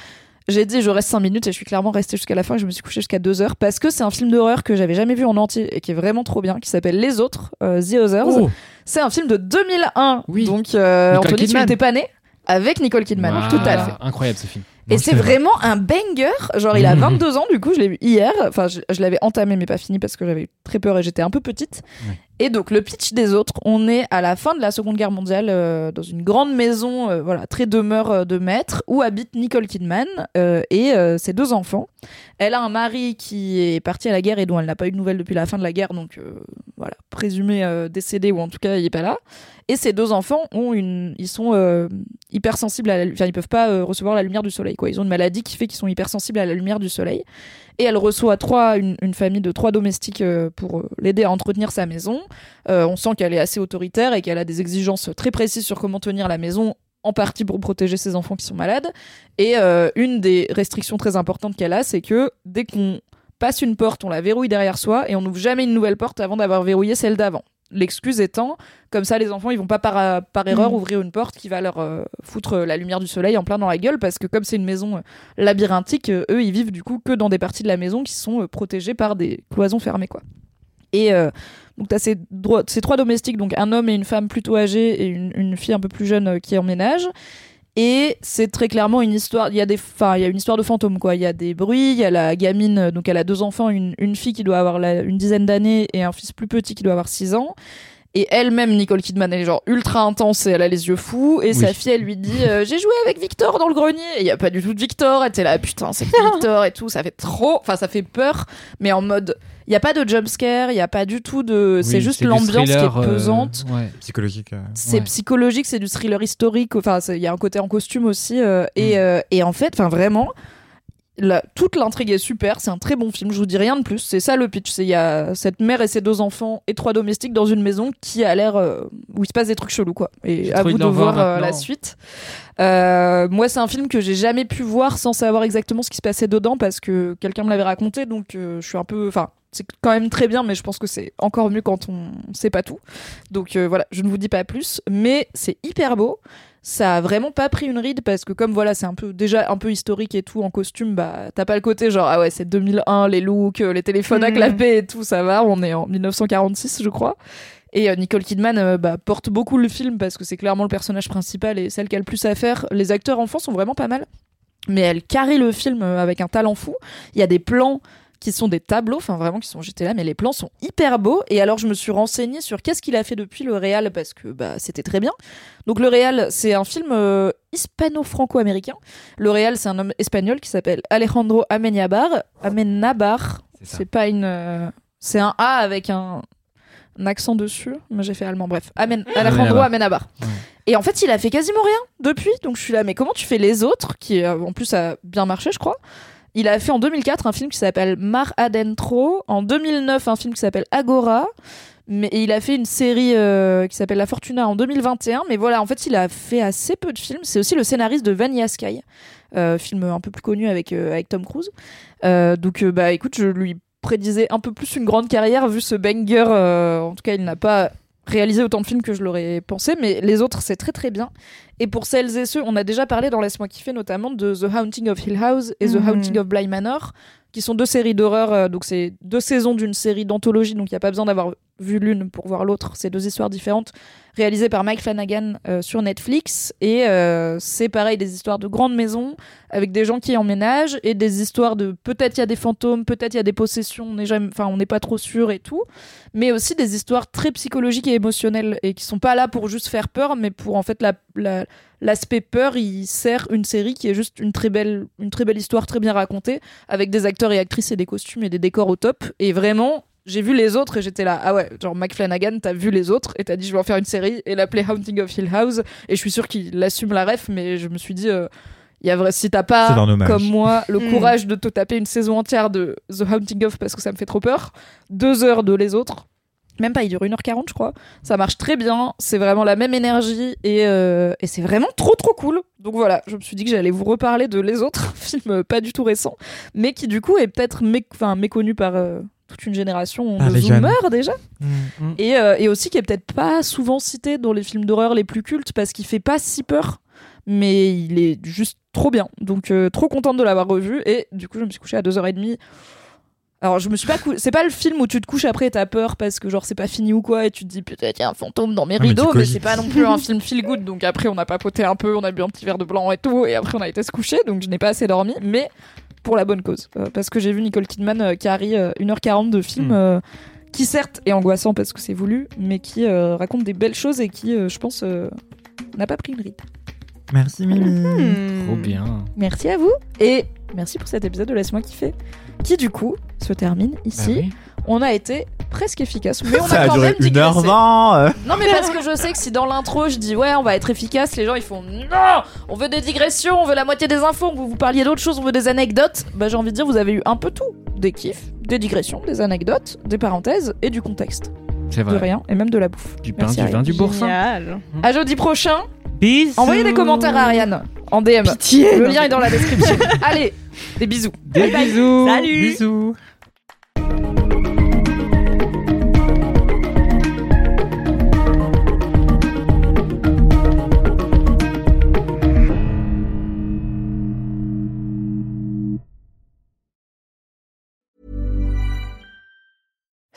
J'ai dit je reste 5 minutes et je suis clairement restée jusqu'à la fin et je me suis couchée jusqu'à 2 heures parce que c'est un film d'horreur que j'avais jamais vu en entier et qui est vraiment trop bien qui s'appelle Les Autres, euh, The Others. Oh, C'est un film de 2001. Oui. Donc euh, Anthony tu Kidman. n'étais pas né avec Nicole Kidman. Tout à fait. Incroyable ce film. Et Non, c'est c'est vrai. vraiment un banger. Genre, il a 22 ans, du coup, je l'ai vu hier. Enfin, je, je l'avais entamé, mais pas fini parce que j'avais eu très peur et j'étais un peu petite. Ouais. Et donc le pitch des autres, on est à la fin de la Seconde Guerre mondiale euh, dans une grande maison, euh, voilà, très demeure euh, de maître, où habite Nicole Kidman et ses deux enfants. Elle a un mari qui est parti à la guerre et dont elle n'a pas eu de nouvelles depuis la fin de la guerre, donc voilà, présumé décédé ou en tout cas il est pas là. Et ses deux enfants ont une, ils sont hypersensibles à enfin ils peuvent pas recevoir la lumière du soleil, quoi. Ils ont une maladie qui fait qu'ils sont hypersensibles à la lumière du soleil. Et elle reçoit trois, une, famille de trois domestiques pour l'aider à entretenir sa maison. Euh, on sent qu'elle est assez autoritaire et qu'elle a des exigences très précises sur comment tenir la maison, en partie pour protéger ses enfants qui sont malades. Et euh, une des restrictions très importantes qu'elle a, c'est que dès qu'on passe une porte, on la verrouille derrière soi et on n'ouvre jamais une nouvelle porte avant d'avoir verrouillé celle d'avant. L'excuse étant, comme ça les enfants ils vont pas par, par erreur Mhm. ouvrir une porte qui va leur euh, foutre la lumière du soleil en plein dans la gueule parce que comme c'est une maison labyrinthique, euh, eux ils vivent du coup que dans des parties de la maison qui sont protégées par des cloisons fermées quoi. Et donc ces, dro- ces trois domestiques, donc un homme et une femme plutôt âgés et une, fille un peu plus jeune euh, qui emménage. Et c'est très clairement une histoire. Il y a des, enfin, il y a une histoire de fantôme quoi. Il y a des bruits. Il y a la gamine, euh, donc elle a deux enfants, une, fille qui doit avoir une dizaine d'années et un fils plus petit qui doit avoir six ans. Et elle-même, Nicole Kidman, elle est genre ultra intense et elle a les yeux fous. Et sa fille, elle lui dit euh, J'ai joué avec Victor dans le grenier. Et il y a pas du tout de Victor. Elle était là, putain, c'est Victor et tout. Ça fait trop. Enfin, ça fait peur. Mais en mode. Il y a pas de jump scare. Il y a pas du tout de. c'est juste l'ambiance qui est thriller, euh, pesante. ouais. Psychologique. euh. C'est Ouais. psychologique, c'est du thriller historique. Enfin, il y a un côté en costume aussi. euh, et, Mm. euh, et en fait, enfin vraiment, la- toute l'intrigue est super. C'est un très bon film. Je vous dis rien de plus. C'est ça le pitch. C'est il y a cette mère et ses deux enfants et trois domestiques dans une maison qui a l'air euh, où il se passe des trucs chelous quoi. Et à vous de voir euh, la suite. Euh, moi, c'est un film que j'ai jamais pu voir sans savoir exactement ce qui se passait dedans parce que quelqu'un me l'avait raconté. Donc, je suis un peu, enfin. C'est quand même très bien, mais je pense que c'est encore mieux quand on sait pas tout. Donc voilà, je ne vous dis pas plus, mais c'est hyper beau. Ça a vraiment pas pris une ride parce que comme voilà, c'est un peu déjà un peu historique et tout en costume, bah t'as pas le côté genre ah ouais c'est 2001, les looks, euh, les téléphones à Mhm. clapper et tout, ça va. On est en 1946 je crois. Et euh, Nicole Kidman euh, bah, porte beaucoup le film parce que c'est clairement le personnage principal et celle qui a le plus à faire. Les acteurs enfants sont vraiment pas mal, mais elle carry le film avec un talent fou. Il y a des plans qui sont des tableaux, enfin vraiment qui sont j'étais là, mais les plans sont hyper beaux. Et alors je me suis renseignée sur qu'est-ce qu'il a fait depuis le Réal parce que bah c'était très bien. Donc le Réal, c'est un film euh, hispano-franco-américain. Le Réal, c'est un homme espagnol qui s'appelle Alejandro Amenabar. Amenabar, C'est pas une, euh, c'est un A avec un, un accent dessus. Moi j'ai fait allemand. Bref, Amen, Alejandro Amenabar. Ouais. Et en fait, il a fait quasiment rien depuis. Donc je suis là, mais comment tu fais les autres qui euh, en plus a bien marché, je crois. Il a fait en 2004 un film qui s'appelle Mar Adentro, en 2009 un film qui s'appelle Agora, mais et il a fait une série euh, qui s'appelle La Fortuna en 2021. Mais voilà, en fait, il a fait assez peu de films. C'est aussi le scénariste de Vanilla Sky, euh, film un peu plus connu avec, euh, avec Tom Cruise. Donc, bah écoute, je lui prédisais un peu plus une grande carrière vu ce banger. en tout cas, il n'a pas réalisé autant de films que je l'aurais pensé, mais les autres, c'est très très bien. Et pour celles et ceux, on a déjà parlé dans Laisse-moi kiffer notamment de The Haunting of Hill House et The Mhm. Haunting of Bly Manor, qui sont deux séries d'horreur. euh, donc c'est deux saisons d'une série d'anthologie, donc il n'y a pas besoin d'avoir vu l'une pour voir l'autre. C'est deux histoires différentes, réalisées par Mike Flanagan euh, sur Netflix. Et euh, c'est pareil, des histoires de grandes maisons avec des gens qui emménagent et des histoires de peut-être il y a des fantômes, peut-être il y a des possessions, on n'est pas trop sûr et tout, mais aussi des histoires très psychologiques et émotionnelles et qui sont pas là pour juste faire peur, mais pour en fait la, la- l'aspect peur, il sert une série qui est juste une très belle, une très belle histoire très bien racontée avec des acteurs et actrices et des costumes et des décors au top et vraiment. J'ai vu les autres et j'étais là, ah ouais, genre Mike Flanagan, t'as vu les autres et t'as dit je vais en faire une série et l'appeler Haunting of Hill House et je suis sûre qu'il assume la ref, mais je me suis dit, euh, il y a vrai, si t'as pas comme moi le Mm. courage de te taper une saison entière de The Haunting of parce que ça me fait trop peur, deux heures de les autres, même pas, il dure 1h40 je crois, ça marche très bien, c'est vraiment la même énergie et, euh, et c'est vraiment trop trop cool. Donc voilà, je me suis dit que j'allais vous reparler de Les Autres, un film euh, pas du tout récent, mais qui du coup est peut-être mé- méconnu par euh, toute une génération Par de zoomers déjà. Mm. Et, euh, et aussi qui est peut-être pas souvent cité dans les films d'horreur les plus cultes parce qu'il fait pas si peur, mais il est juste trop bien. Donc euh, trop contente de l'avoir revu et du coup je me suis couchée à 2h30. Alors je me suis pas cou... c'est pas le film où tu te couches après et t'as peur parce que genre c'est pas fini ou quoi et tu te dis peut-être il y a un fantôme dans mes Ah, mais rideaux mais, cogites. c'est pas non plus un film feel good donc après on a papoté un peu on a bu un petit verre de blanc et tout et après on a été se coucher donc je n'ai pas assez dormi mais pour la bonne cause Euh, parce que j'ai vu Nicole Kidman euh, qui arrive 1h40 de film Mm. euh, qui certes est angoissant parce que c'est voulu, mais qui euh, raconte des belles choses et qui, euh, je pense, euh, n'a pas pris une ride. Merci Mimi. Hmm. Trop bien. Merci à vous et merci pour cet épisode de Laisse-moi kiffer, qui du coup se termine Bah ici. oui. On a été presque efficace, mais on Ça a a quand duré même digressé. 1h20. Non mais parce que je sais que si dans l'intro je dis ouais on va être efficace, les gens ils font non, on veut des digressions, on veut la moitié des infos, on veut vous parliez d'autres choses, on veut des anecdotes. Bah j'ai envie de dire vous avez eu un peu tout, des kiffs, des digressions, des anecdotes, des parenthèses et du contexte, C'est de vrai. rien et même de la bouffe. Du pain, Merci, du vin, Ariane. du boursin. Génial. À jeudi prochain. Bisous. Envoyez des commentaires à Ariane en DM. Pitié. Le lien est dans la description. Allez, des bisous. Des bisous. Salut. Bisous.